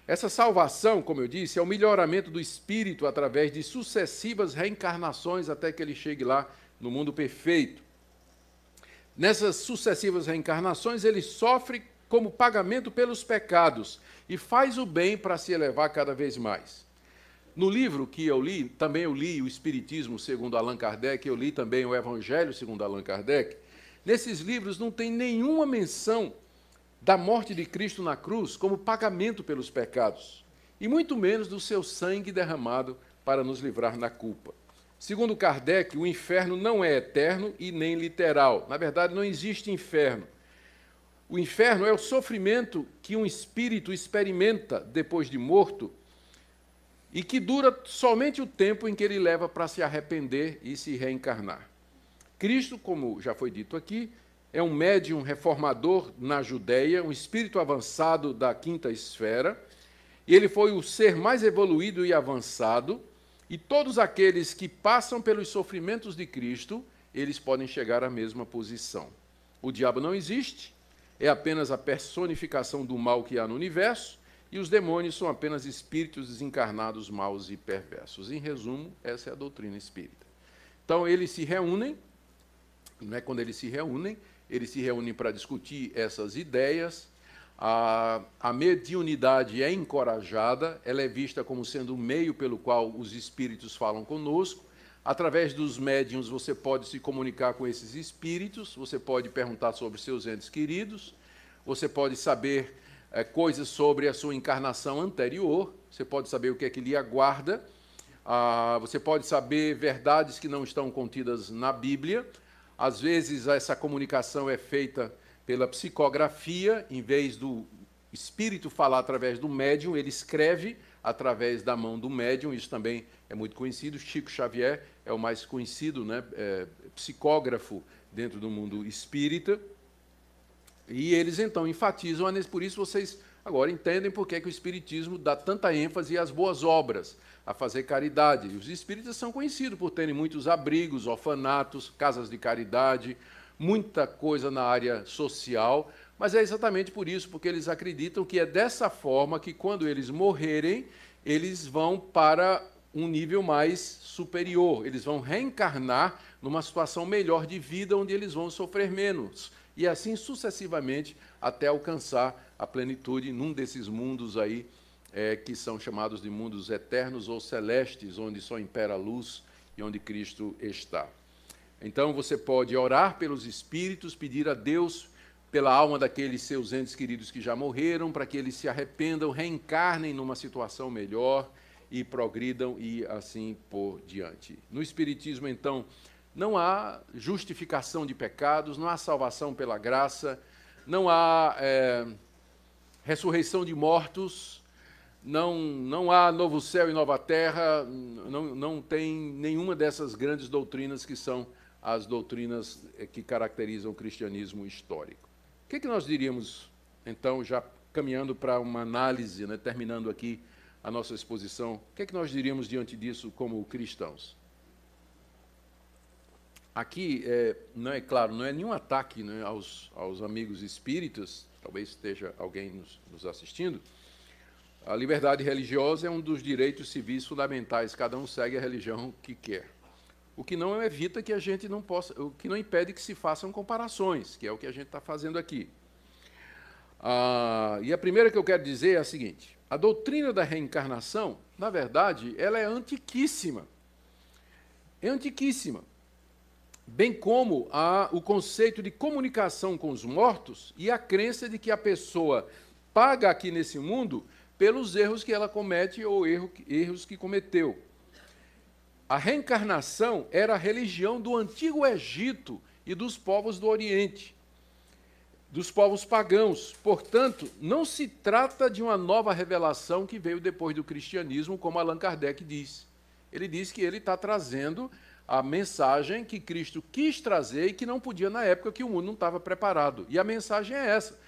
Speaker 1: Essa salvação, como eu disse, é o melhoramento do espírito através de sucessivas reencarnações até que ele chegue lá no mundo perfeito. Nessas sucessivas reencarnações, ele sofre como pagamento pelos pecados e faz o bem para se elevar cada vez mais. No livro que eu li, também eu li o Espiritismo segundo Allan Kardec, eu li também o Evangelho segundo Allan Kardec. Nesses livros não tem nenhuma menção da morte de Cristo na cruz como pagamento pelos pecados, e muito menos do seu sangue derramado para nos livrar da culpa. Segundo Kardec, o inferno não é eterno e nem literal. Na verdade, não existe inferno. O inferno é o sofrimento que um espírito experimenta depois de morto e que dura somente o tempo em que ele leva para se arrepender e se reencarnar. Cristo, como já foi dito aqui, é um médium reformador na Judéia, um espírito avançado da quinta esfera, ele foi o ser mais evoluído e avançado, e todos aqueles que passam pelos sofrimentos de Cristo, eles podem chegar à mesma posição. O diabo não existe, é apenas a personificação do mal que há no universo, e os demônios são apenas espíritos desencarnados maus e perversos. Em resumo, essa é a doutrina espírita. Então, eles se reúnem, não é quando eles se reúnem, eles se reúnem para discutir essas ideias. A, a mediunidade é encorajada, ela é vista como sendo o meio pelo qual os espíritos falam conosco. Através dos médiums, você pode se comunicar com esses espíritos, você pode perguntar sobre seus entes queridos, você pode saber é, coisas sobre a sua encarnação anterior, você pode saber o que é que lhe aguarda, ah, você pode saber verdades que não estão contidas na Bíblia, às vezes, essa comunicação é feita pela psicografia, em vez do espírito falar através do médium, ele escreve através da mão do médium, isso também é muito conhecido. Chico Xavier é o mais conhecido né, é, psicógrafo dentro do mundo espírita. E eles então enfatizam, por isso vocês agora entendem por que, que o Espiritismo dá tanta ênfase às boas obras a fazer caridade. E os espíritas são conhecidos por terem muitos abrigos, orfanatos, casas de caridade, muita coisa na área social, mas é exatamente por isso, porque eles acreditam que é dessa forma que, quando eles morrerem, eles vão para um nível mais superior, eles vão reencarnar numa situação melhor de vida, onde eles vão sofrer menos, e assim sucessivamente até alcançar a plenitude num desses mundos aí é, que são chamados de mundos eternos ou celestes, onde só impera a luz e onde Cristo está. Então você pode orar pelos espíritos, pedir a Deus pela alma daqueles seus entes queridos que já morreram, para que eles se arrependam, reencarnem numa situação melhor e progridam e assim por diante. No Espiritismo, então, não há justificação de pecados, não há salvação pela graça, não há é, ressurreição de mortos, não, não há novo céu e nova terra, não, não tem nenhuma dessas grandes doutrinas que são as doutrinas é, que caracterizam o cristianismo histórico. O que, é que nós diríamos, então, já caminhando para uma análise, né, terminando aqui a nossa exposição, o que é que nós diríamos diante disso como cristãos? Aqui, é, não é claro, não é nenhum ataque né, aos, aos amigos espíritas, talvez esteja alguém nos, nos assistindo. A liberdade religiosa é um dos direitos civis fundamentais, cada um segue a religião que quer. O que não evita que a gente não possa, o que não impede que se façam comparações, que é o que a gente está fazendo aqui. Ah, e a primeira que eu quero dizer é a seguinte: a doutrina da reencarnação, na verdade, ela é antiquíssima. É antiquíssima bem como a, o conceito de comunicação com os mortos e a crença de que a pessoa paga aqui nesse mundo pelos erros que ela comete ou erro, erros que cometeu. A reencarnação era a religião do antigo Egito e dos povos do Oriente, dos povos pagãos. Portanto, não se trata de uma nova revelação que veio depois do cristianismo, como Allan Kardec diz. Ele diz que ele está trazendo a mensagem que Cristo quis trazer e que não podia na época que o mundo não estava preparado. E a mensagem é essa: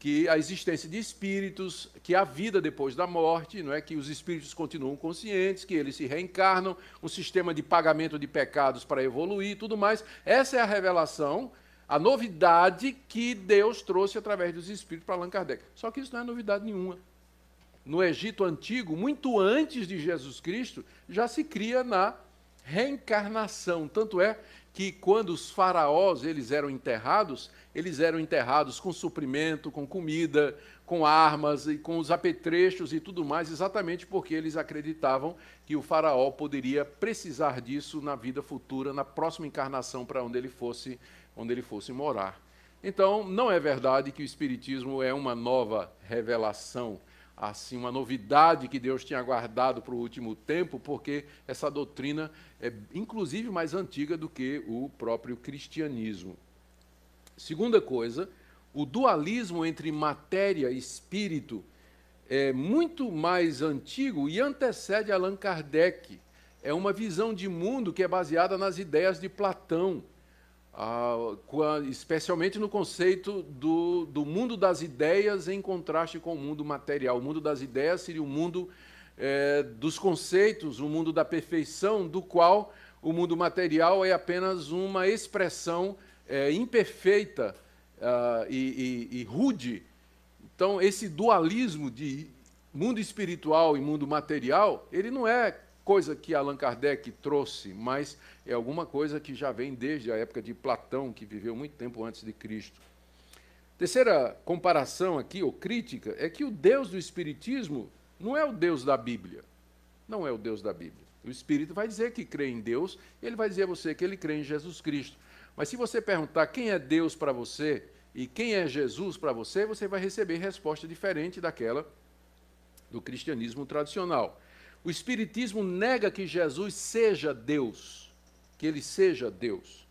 Speaker 1: que a existência de espíritos, que a vida depois da morte, não é que os espíritos continuam conscientes, que eles se reencarnam, um sistema de pagamento de pecados para evoluir, tudo mais. Essa é a revelação, a novidade que Deus trouxe através dos espíritos para Allan Kardec. Só que isso não é novidade nenhuma. No Egito antigo, muito antes de Jesus Cristo, já se cria na reencarnação. Tanto é que quando os faraós eles eram enterrados, eles eram enterrados com suprimento, com comida, com armas e com os apetrechos e tudo mais, exatamente porque eles acreditavam que o faraó poderia precisar disso na vida futura, na próxima encarnação para onde ele fosse, onde ele fosse morar. Então, não é verdade que o espiritismo é uma nova revelação assim uma novidade que Deus tinha guardado para o último tempo, porque essa doutrina é inclusive mais antiga do que o próprio cristianismo. Segunda coisa, o dualismo entre matéria e espírito é muito mais antigo e antecede Allan Kardec. É uma visão de mundo que é baseada nas ideias de Platão especialmente no conceito do, do mundo das ideias em contraste com o mundo material. O mundo das ideias seria o mundo é, dos conceitos, o mundo da perfeição, do qual o mundo material é apenas uma expressão é, imperfeita uh, e, e, e rude. Então, esse dualismo de mundo espiritual e mundo material, ele não é coisa que Allan Kardec trouxe, mas é alguma coisa que já vem desde a época de Platão, que viveu muito tempo antes de Cristo. Terceira comparação aqui, ou crítica, é que o Deus do Espiritismo não é o Deus da Bíblia. Não é o Deus da Bíblia. O Espírito vai dizer que crê em Deus, e ele vai dizer a você que ele crê em Jesus Cristo. Mas se você perguntar quem é Deus para você e quem é Jesus para você, você vai receber resposta diferente daquela do cristianismo tradicional. O Espiritismo nega que Jesus seja Deus, que ele seja Deus.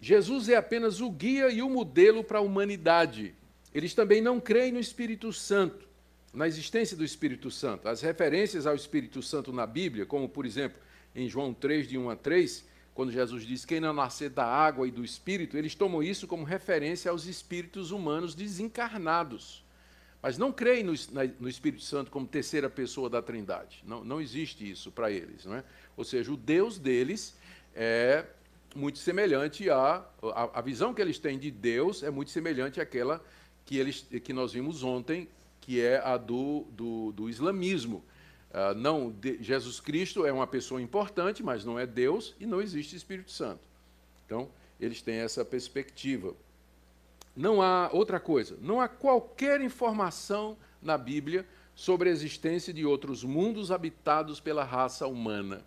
Speaker 1: Jesus é apenas o guia e o modelo para a humanidade. Eles também não creem no Espírito Santo, na existência do Espírito Santo. As referências ao Espírito Santo na Bíblia, como por exemplo em João 3, de 1 a 3, quando Jesus diz: Quem não nascer da água e do Espírito, eles tomam isso como referência aos espíritos humanos desencarnados. Mas não creem no, no, Espírito Santo como terceira pessoa da Trindade. Não, não existe isso para eles. Não é? Ou seja, o Deus deles é muito semelhante à a, a, visão que eles têm de Deus é muito semelhante àquela que, eles, que nós vimos ontem, que é a do, do, do islamismo. Uh, não, de, Jesus Cristo é uma pessoa importante, mas não é Deus e não existe Espírito Santo. Então, eles têm essa perspectiva. Não há outra coisa, não há qualquer informação na Bíblia sobre a existência de outros mundos habitados pela raça humana.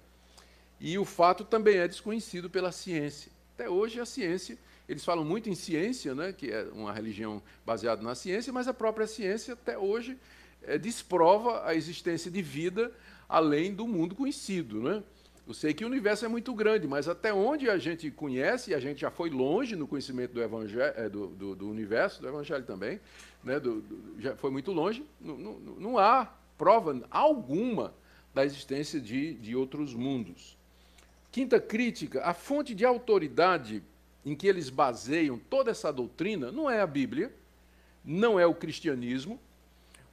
Speaker 1: E o fato também é desconhecido pela ciência. Até hoje a ciência Eles falam muito em ciência, né, que é uma religião baseada na ciência, mas a própria ciência, até hoje, é, desprova a existência de vida além do mundo conhecido. Né? Eu sei que o universo é muito grande, mas até onde a gente conhece, a gente já foi longe no conhecimento do, evangelho, é, do, do, do universo, do evangelho também, né, do, já foi muito longe, não, não, não, há prova alguma da existência de, de outros mundos. Quinta crítica: a fonte de autoridade em que eles baseiam toda essa doutrina não é a Bíblia, não é o cristianismo,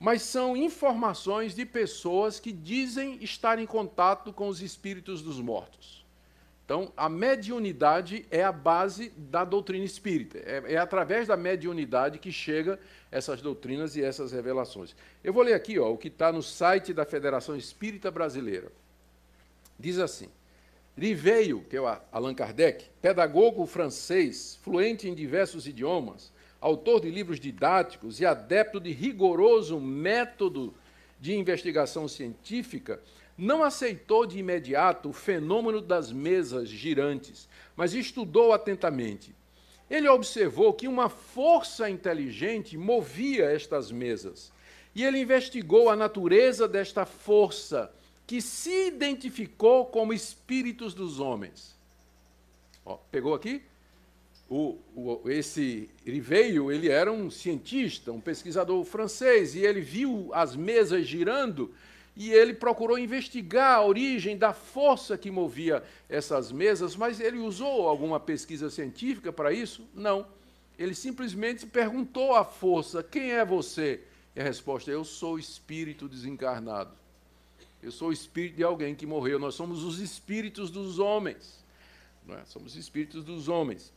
Speaker 1: mas são informações de pessoas que dizem estar em contato com os espíritos dos mortos. Então, a mediunidade é a base da doutrina espírita. É, é através da mediunidade que chega essas doutrinas e essas revelações. Eu vou ler aqui ó, o que está no site da Federação Espírita Brasileira. Diz assim: Riveio, que é o Allan Kardec, pedagogo francês, fluente em diversos idiomas, autor de livros didáticos e adepto de rigoroso método de investigação científica, não aceitou de imediato o fenômeno das mesas girantes, mas estudou atentamente. Ele observou que uma força inteligente movia estas mesas. E ele investigou a natureza desta força que se identificou como espíritos dos homens. Ó, pegou aqui? O, o, esse ele veio, ele era um cientista, um pesquisador francês, e ele viu as mesas girando e ele procurou investigar a origem da força que movia essas mesas, mas ele usou alguma pesquisa científica para isso? Não. Ele simplesmente perguntou à força: Quem é você? E a resposta é: Eu sou o espírito desencarnado. Eu sou o espírito de alguém que morreu. Nós somos os espíritos dos homens. É? Somos espíritos dos homens.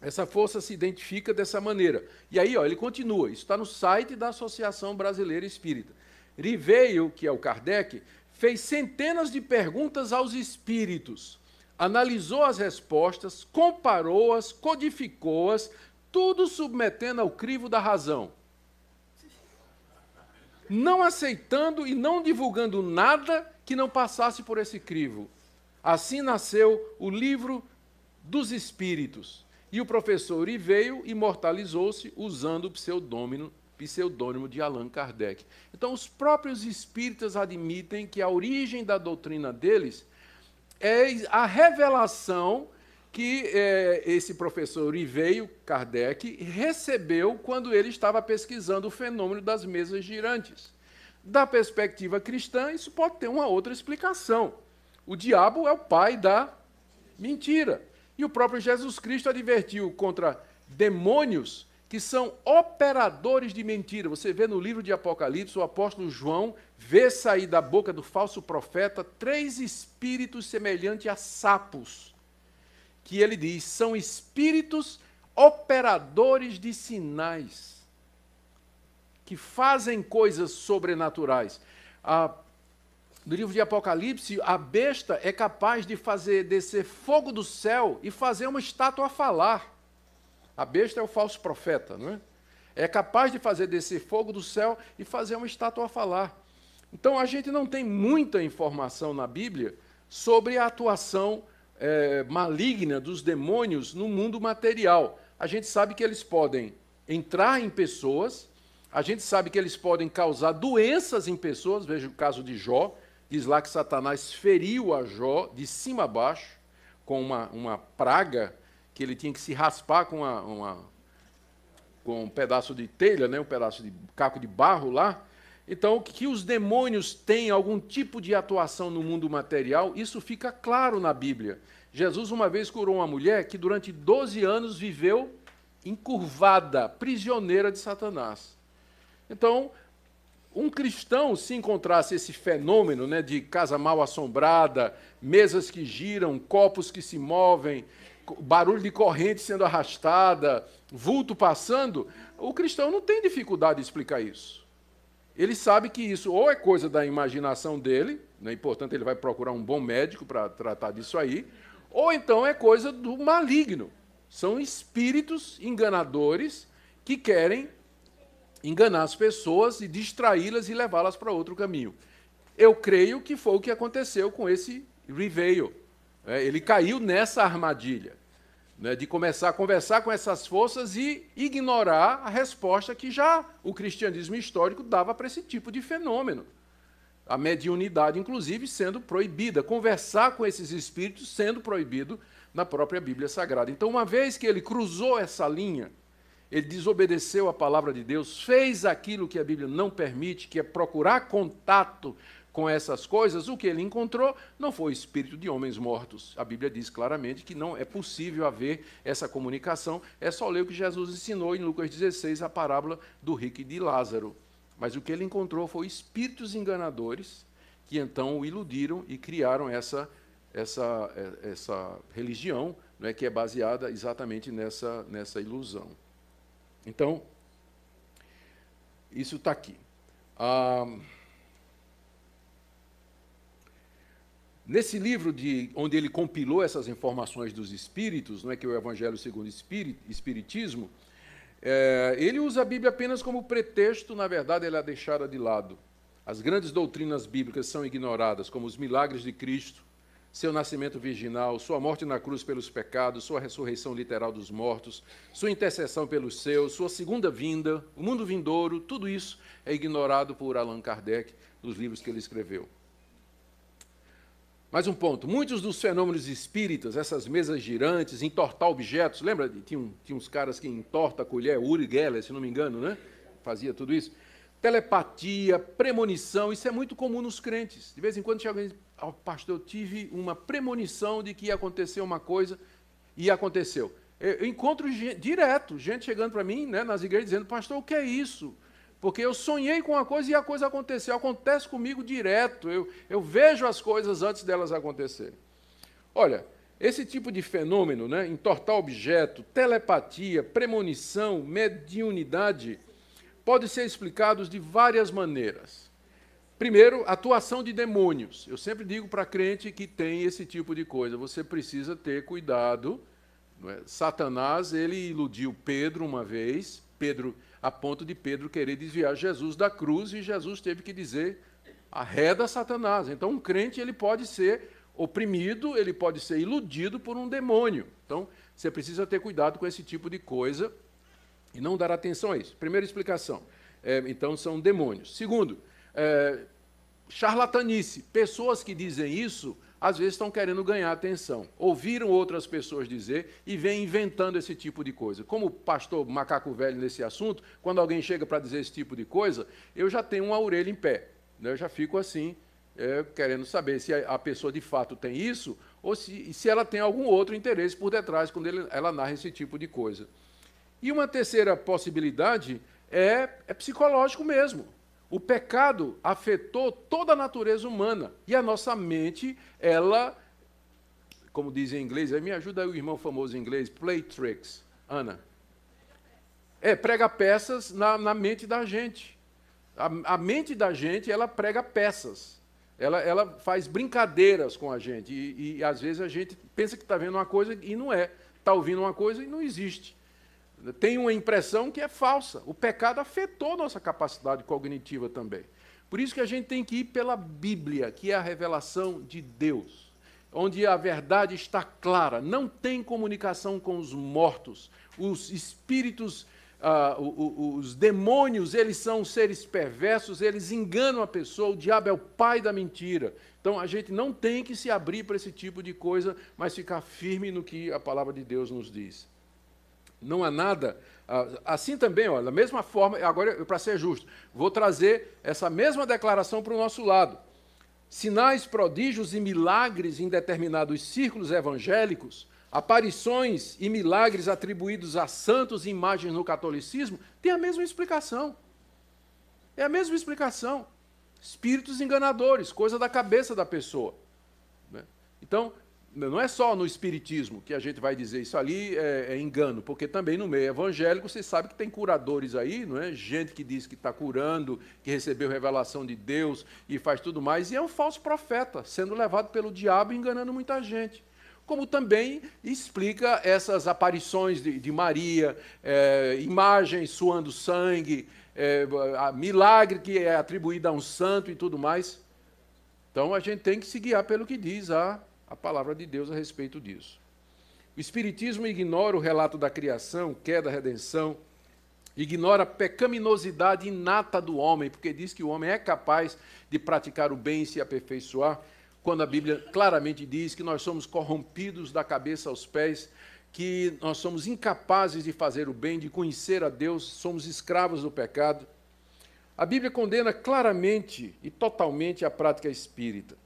Speaker 1: Essa força se identifica dessa maneira. E aí, ó, ele continua. Isso está no site da Associação Brasileira Espírita. Riveio, que é o Kardec, fez centenas de perguntas aos espíritos, analisou as respostas, comparou-as, codificou-as, tudo submetendo ao crivo da razão não aceitando e não divulgando nada que não passasse por esse crivo. Assim nasceu o livro dos Espíritos. E o professor Iveio imortalizou-se usando o pseudônimo, pseudônimo de Allan Kardec. Então, os próprios espíritas admitem que a origem da doutrina deles é a revelação que é, esse professor Iveio Kardec recebeu quando ele estava pesquisando o fenômeno das mesas girantes. Da perspectiva cristã, isso pode ter uma outra explicação. O diabo é o pai da mentira. E o próprio Jesus Cristo advertiu contra demônios que são operadores de mentira. Você vê no livro de Apocalipse, o apóstolo João vê sair da boca do falso profeta três espíritos semelhantes a sapos que ele diz são espíritos operadores de sinais, que fazem coisas sobrenaturais. Ah, no livro de Apocalipse, a besta é capaz de fazer descer fogo do céu e fazer uma estátua falar. A besta é o falso profeta, não é? É capaz de fazer descer fogo do céu e fazer uma estátua falar. Então a gente não tem muita informação na Bíblia sobre a atuação é, maligna dos demônios no mundo material. A gente sabe que eles podem entrar em pessoas, a gente sabe que eles podem causar doenças em pessoas, veja o caso de Jó, diz lá que Satanás feriu a Jó de cima a baixo, com uma, uma praga que ele tinha que se raspar com, uma, uma, com um pedaço de telha, né, um pedaço de caco de barro lá, então, que os demônios têm algum tipo de atuação no mundo material, isso fica claro na Bíblia. Jesus uma vez curou uma mulher que durante 12 anos viveu encurvada, prisioneira de Satanás. Então, um cristão, se encontrasse esse fenômeno né, de casa mal assombrada, mesas que giram, copos que se movem, barulho de corrente sendo arrastada, vulto passando, o cristão não tem dificuldade de explicar isso. Ele sabe que isso ou é coisa da imaginação dele, né, portanto ele vai procurar um bom médico para tratar disso aí, ou então é coisa do maligno. São espíritos enganadores que querem enganar as pessoas e distraí-las e levá-las para outro caminho. Eu creio que foi o que aconteceu com esse Riveio. É, ele caiu nessa armadilha. né, de começar a conversar com essas forças e ignorar a resposta que já o cristianismo histórico dava para esse tipo de fenômeno. A mediunidade, inclusive, sendo proibida, conversar com esses espíritos sendo proibido na própria Bíblia Sagrada. Então, uma vez que ele cruzou essa linha, ele desobedeceu a palavra de Deus, fez aquilo que a Bíblia não permite, que é procurar contato com essas coisas, o que ele encontrou não foi espírito de homens mortos. A Bíblia diz claramente que não é possível haver essa comunicação. É só ler o que Jesus ensinou em Lucas 16, a parábola do rico e de Lázaro. Mas o que ele encontrou foi espíritos enganadores que então o iludiram e criaram essa, essa, essa religião é que é baseada exatamente nessa, nessa ilusão. Então, isso está aqui. Ah, Nesse livro de, onde ele compilou essas informações dos espíritos, não é que é o Evangelho segundo o Espiritismo, é, ele usa a Bíblia apenas como pretexto, na verdade, ela é deixada de lado. As grandes doutrinas bíblicas são ignoradas, como os milagres de Cristo, seu nascimento virginal, sua morte na cruz pelos pecados, sua ressurreição literal dos mortos, sua intercessão pelos seus, sua segunda vinda, o mundo vindouro, tudo isso é ignorado por Allan Kardec nos livros que ele escreveu. Mais um ponto: muitos dos fenômenos espíritas, essas mesas girantes, entortar objetos, lembra? Tinha, tinha uns caras que entorta a colher, Uri Geller, se não me engano, né? Fazia tudo isso. Telepatia, premonição, isso é muito comum nos crentes. De vez em quando chega alguém oh, pastor, eu tive uma premonição de que ia acontecer uma coisa e aconteceu. Eu encontro gente, direto, gente chegando para mim né, nas igrejas dizendo, pastor, o que é isso? Porque eu sonhei com uma coisa e a coisa aconteceu. Acontece comigo direto. Eu, eu vejo as coisas antes delas acontecerem. Olha, esse tipo de fenômeno, né, entortar objeto, telepatia, premonição, mediunidade, pode ser explicados de várias maneiras. Primeiro, atuação de demônios. Eu sempre digo para crente que tem esse tipo de coisa. Você precisa ter cuidado. É? Satanás, ele iludiu Pedro uma vez. Pedro a ponto de Pedro querer desviar Jesus da cruz e Jesus teve que dizer: arreda Satanás. Então, um crente ele pode ser oprimido, ele pode ser iludido por um demônio. Então, você precisa ter cuidado com esse tipo de coisa e não dar atenção a isso. Primeira explicação. É, então, são demônios. Segundo, é, charlatanice. Pessoas que dizem isso às vezes estão querendo ganhar atenção. Ouviram outras pessoas dizer e vêm inventando esse tipo de coisa. Como pastor macaco velho nesse assunto, quando alguém chega para dizer esse tipo de coisa, eu já tenho uma orelha em pé. Né? Eu já fico assim, é, querendo saber se a pessoa de fato tem isso ou se, se ela tem algum outro interesse por detrás quando ele, ela narra esse tipo de coisa. E uma terceira possibilidade é, é psicológico mesmo. O pecado afetou toda a natureza humana e a nossa mente, ela, como diz em inglês, me ajuda aí o irmão famoso em inglês, play tricks, Ana. É, prega peças na, na mente da gente. A, a, mente da gente, ela prega peças. Ela, ela faz brincadeiras com a gente. E, e às vezes a gente pensa que está vendo uma coisa e não é. Está ouvindo uma coisa e não existe tem uma impressão que é falsa. O pecado afetou nossa capacidade cognitiva também. Por isso que a gente tem que ir pela Bíblia, que é a revelação de Deus, onde a verdade está clara. Não tem comunicação com os mortos. Os espíritos, ah, os demônios, eles são seres perversos, eles enganam a pessoa. O diabo é o pai da mentira. Então a gente não tem que se abrir para esse tipo de coisa, mas ficar firme no que a palavra de Deus nos diz não há nada. Ah, assim também, olha, da mesma forma, agora, para ser justo, vou trazer essa mesma declaração para o nosso lado. Sinais, prodígios e milagres em determinados círculos evangélicos, aparições e milagres atribuídos a santos e imagens no catolicismo, tem a mesma explicação. É a mesma explicação. Espíritos enganadores, coisa da cabeça da pessoa. Né? Então, não é só no espiritismo que a gente vai dizer isso ali é, é, engano, porque também no meio evangélico você sabe que tem curadores aí, não é? Gente que diz que está curando, que recebeu revelação de Deus e faz tudo mais, e é um falso profeta, sendo levado pelo diabo e enganando muita gente. Como também explica essas aparições de, de Maria, é, imagens suando sangue, é, milagre que é atribuído a um santo e tudo mais. Então a gente tem que se guiar pelo que diz a a palavra de Deus a respeito disso. O Espiritismo ignora o relato da criação, queda, redenção, ignora a pecaminosidade inata do homem, porque diz que o homem é capaz de praticar o bem e se aperfeiçoar, quando a Bíblia claramente diz que nós somos corrompidos da cabeça aos pés, que nós somos incapazes de fazer o bem, de conhecer a Deus, somos escravos do pecado. A Bíblia condena claramente e totalmente a prática espírita.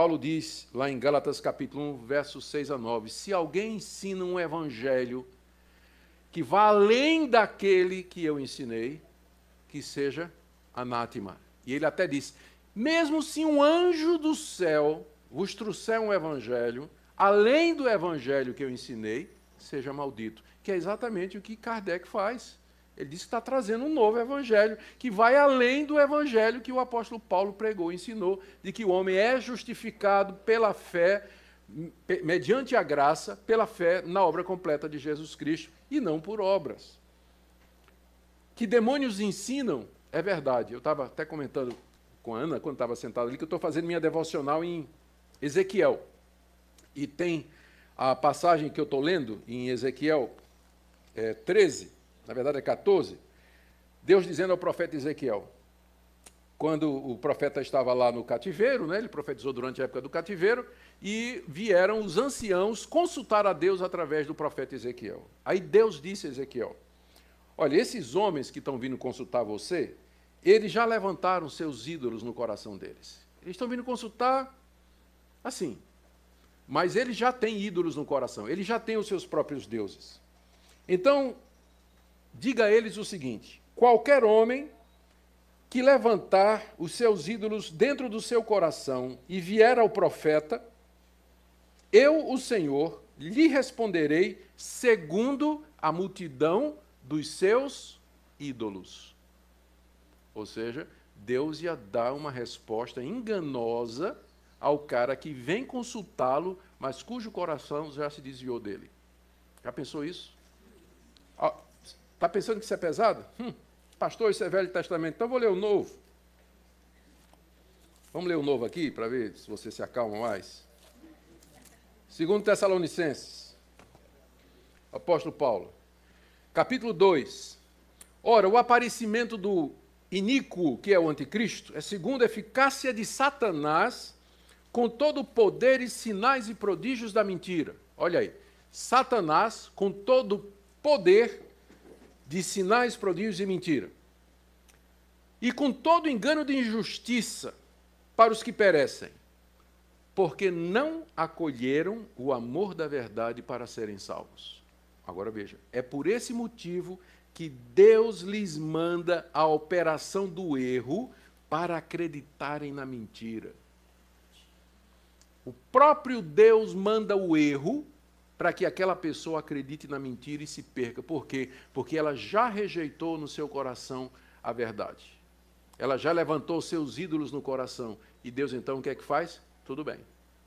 Speaker 1: Paulo diz lá em Gálatas capítulo 1, versos 6 a 9: Se alguém ensina um evangelho que vá além daquele que eu ensinei, que seja anátema. E ele até diz: mesmo se um anjo do céu vos trouxer um evangelho, além do evangelho que eu ensinei, seja maldito. Que é exatamente o que Kardec faz. Ele diz que está trazendo um novo evangelho, que vai além do evangelho que o apóstolo Paulo pregou ensinou, de que o homem é justificado pela fé, mediante a graça, pela fé na obra completa de Jesus Cristo, e não por obras. Que demônios ensinam, é verdade. Eu estava até comentando com a Ana, quando estava sentado ali, que eu estou fazendo minha devocional em Ezequiel. E tem a passagem que eu estou lendo em Ezequiel é, 13, na verdade é 14, Deus dizendo ao profeta Ezequiel, quando o profeta estava lá no cativeiro, né, ele profetizou durante a época do cativeiro, e vieram os anciãos consultar a Deus através do profeta Ezequiel. Aí Deus disse a Ezequiel: Olha, esses homens que estão vindo consultar você, eles já levantaram seus ídolos no coração deles. Eles estão vindo consultar assim. Mas eles já têm ídolos no coração, eles já têm os seus próprios deuses. Então, diga a eles o seguinte: qualquer homem que levantar os seus ídolos dentro do seu coração e vier ao profeta, eu, o Senhor, lhe responderei segundo a multidão dos seus ídolos. Ou seja, Deus ia dar uma resposta enganosa ao cara que vem consultá-lo, mas cujo coração já se desviou dele. Já pensou isso? Está pensando que isso é pesado? Hum, pastor, isso é Velho Testamento. Então vou ler o Novo. Vamos ler o Novo aqui para ver se você se acalma mais. Segundo Tessalonicenses, apóstolo Paulo, capítulo 2. Ora, o aparecimento do iníquo, que é o anticristo, é segundo a eficácia de Satanás, com todo o poder e sinais e prodígios da mentira. Olha aí, Satanás com todo o poder de sinais, prodígios e mentira. E com todo engano de injustiça para os que perecem, porque não acolheram o amor da verdade para serem salvos. Agora veja, é por esse motivo que Deus lhes manda a operação do erro para acreditarem na mentira. O próprio Deus manda o erro para que aquela pessoa acredite na mentira e se perca. Por quê? Porque ela já rejeitou no seu coração a verdade. Ela já levantou seus ídolos no coração. E Deus então o que é que faz? Tudo bem.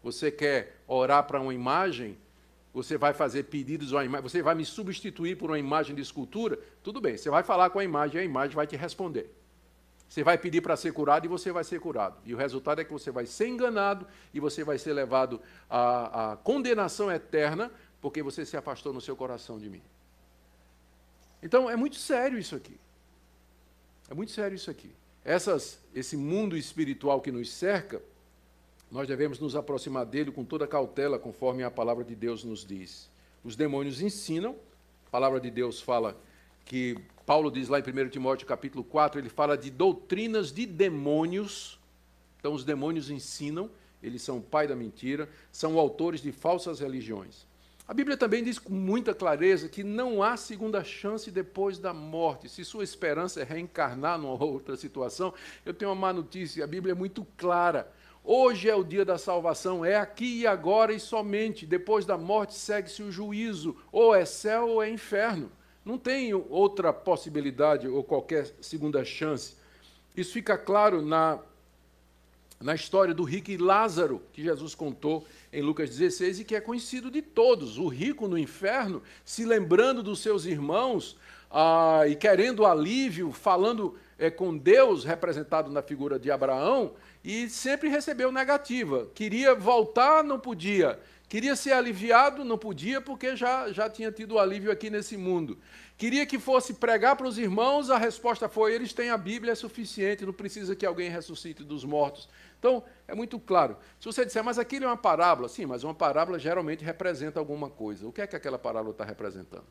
Speaker 1: Você quer orar para uma imagem? você vai fazer pedidos à imagem, você vai me substituir por uma imagem de escultura, tudo bem, você vai falar com a imagem e a imagem vai te responder. Você vai pedir para ser curado e você vai ser curado. E o resultado é que você vai ser enganado e você vai ser levado à, à condenação eterna porque você se afastou no seu coração de mim. Então é muito sério isso aqui. É muito sério isso aqui. Essas, esse mundo espiritual que nos cerca nós devemos nos aproximar dele com toda cautela, conforme a palavra de Deus nos diz. Os demônios ensinam, a palavra de Deus fala que Paulo diz lá em 1 Timóteo capítulo 4, ele fala de doutrinas de demônios. Então os demônios ensinam, eles são o pai da mentira, são autores de falsas religiões. A Bíblia também diz com muita clareza que não há segunda chance depois da morte. Se sua esperança é reencarnar numa outra situação, eu tenho uma má notícia, a Bíblia é muito clara. Hoje é o dia da salvação, é aqui e agora e somente. Depois da morte segue-se o juízo, ou é céu ou é inferno. Não tem outra possibilidade ou qualquer segunda chance. Isso fica claro na, na história do rico e Lázaro, que Jesus contou em Lucas 16 e que é conhecido de todos. O rico no inferno, se lembrando dos seus irmãos ah, e querendo alívio, falando é, com Deus, representado na figura de Abraão, e sempre recebeu negativa. Queria voltar, não podia. Queria ser aliviado, não podia, porque já, já tinha tido alívio aqui nesse mundo. Queria que fosse pregar para os irmãos, a resposta foi: eles têm a Bíblia, é suficiente, não precisa que alguém ressuscite dos mortos. Então, é muito claro. Se você disser, mas aquilo é uma parábola, sim, mas uma parábola geralmente representa alguma coisa. O que é que aquela parábola está representando?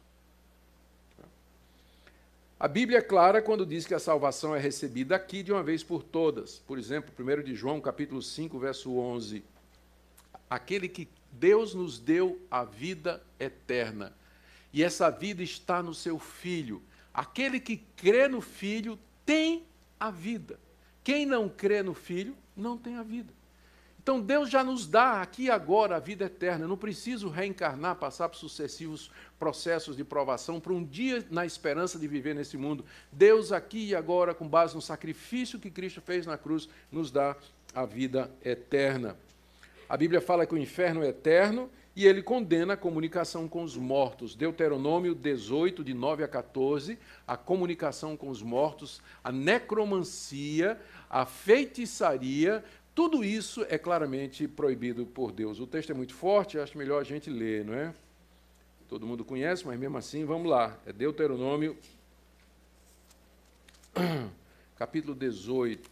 Speaker 1: A Bíblia é clara quando diz que a salvação é recebida aqui de uma vez por todas. Por exemplo, 1 de João, capítulo 5, verso 11. Aquele que Deus nos deu a vida eterna. E essa vida está no seu Filho. Aquele que crê no Filho tem a vida. Quem não crê no Filho não tem a vida. Então Deus já nos dá aqui e agora a vida eterna. Eu não preciso reencarnar, passar por sucessivos processos de provação para um dia na esperança de viver nesse mundo. Deus aqui e agora, com base no sacrifício que Cristo fez na cruz, nos dá a vida eterna. A Bíblia fala que o inferno é eterno e ele condena a comunicação com os mortos. Deuteronômio 18, de 9 a 14, a comunicação com os mortos, a necromancia, a feitiçaria, tudo isso é claramente proibido por Deus. O texto é muito forte, acho melhor a gente ler, não é? Todo mundo conhece, mas mesmo assim, vamos lá. É Deuteronômio, capítulo 18.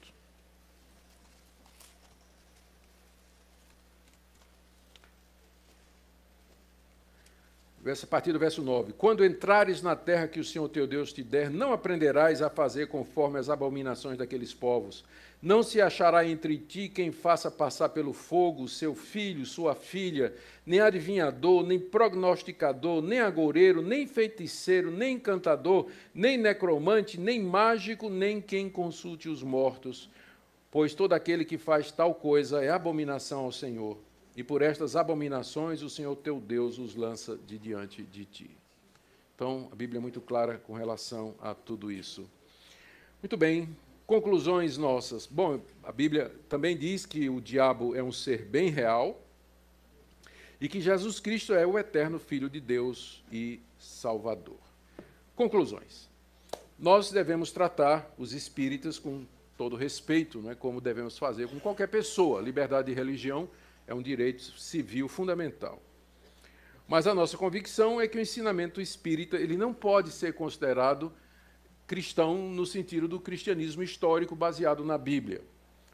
Speaker 1: A partir do verso 9: Quando entrares na terra que o Senhor teu Deus te der, não aprenderás a fazer conforme as abominações daqueles povos. Não se achará entre ti quem faça passar pelo fogo seu filho, sua filha, nem adivinhador, nem prognosticador, nem agoureiro, nem feiticeiro, nem encantador, nem necromante, nem mágico, nem quem consulte os mortos. Pois todo aquele que faz tal coisa é abominação ao Senhor e por estas abominações o Senhor teu Deus os lança de diante de ti. Então, a Bíblia é muito clara com relação a tudo isso. Muito bem, conclusões nossas. Bom, a Bíblia também diz que o diabo é um ser bem real e que Jesus Cristo é o eterno Filho de Deus e Salvador. Conclusões. Nós devemos tratar os espíritas com todo respeito, não é como devemos fazer com qualquer pessoa. Liberdade de religião é um direito civil fundamental. Mas a nossa convicção é que o ensinamento espírita ele não pode ser considerado cristão no sentido do cristianismo histórico baseado na Bíblia,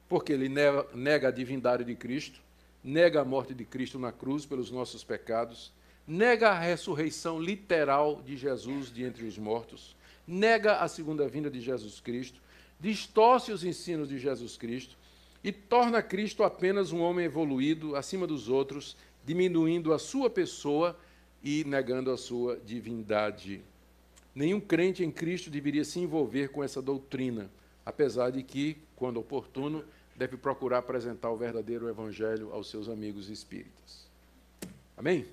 Speaker 1: porque ele nega a divindade de Cristo, nega a morte de Cristo na cruz pelos nossos pecados, nega a ressurreição literal de Jesus de entre os mortos, nega a segunda vinda de Jesus Cristo, distorce os ensinos de Jesus Cristo e torna Cristo apenas um homem evoluído acima dos outros, diminuindo a sua pessoa e negando a sua divindade. Nenhum crente em Cristo deveria se envolver com essa doutrina, apesar de que, quando oportuno, deve procurar apresentar o verdadeiro evangelho aos seus amigos espíritas. Amém?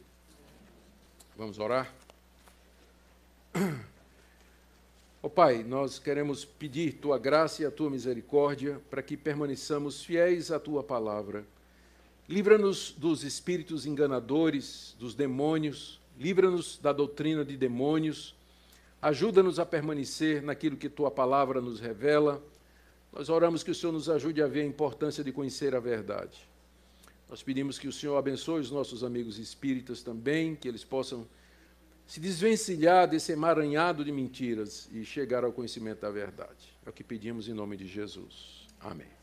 Speaker 1: Vamos orar? Ó oh, Pai, nós queremos pedir tua graça e a tua misericórdia para que permaneçamos fiéis à tua palavra. Livra-nos dos espíritos enganadores, dos demônios, livra-nos da doutrina de demônios, ajuda-nos a permanecer naquilo que tua palavra nos revela. Nós oramos que o Senhor nos ajude a ver a importância de conhecer a verdade. Nós pedimos que o Senhor abençoe os nossos amigos espíritas também, que eles possam se desvencilhar desse emaranhado de mentiras e chegar ao conhecimento da verdade. É o que pedimos em nome de Jesus. Amém.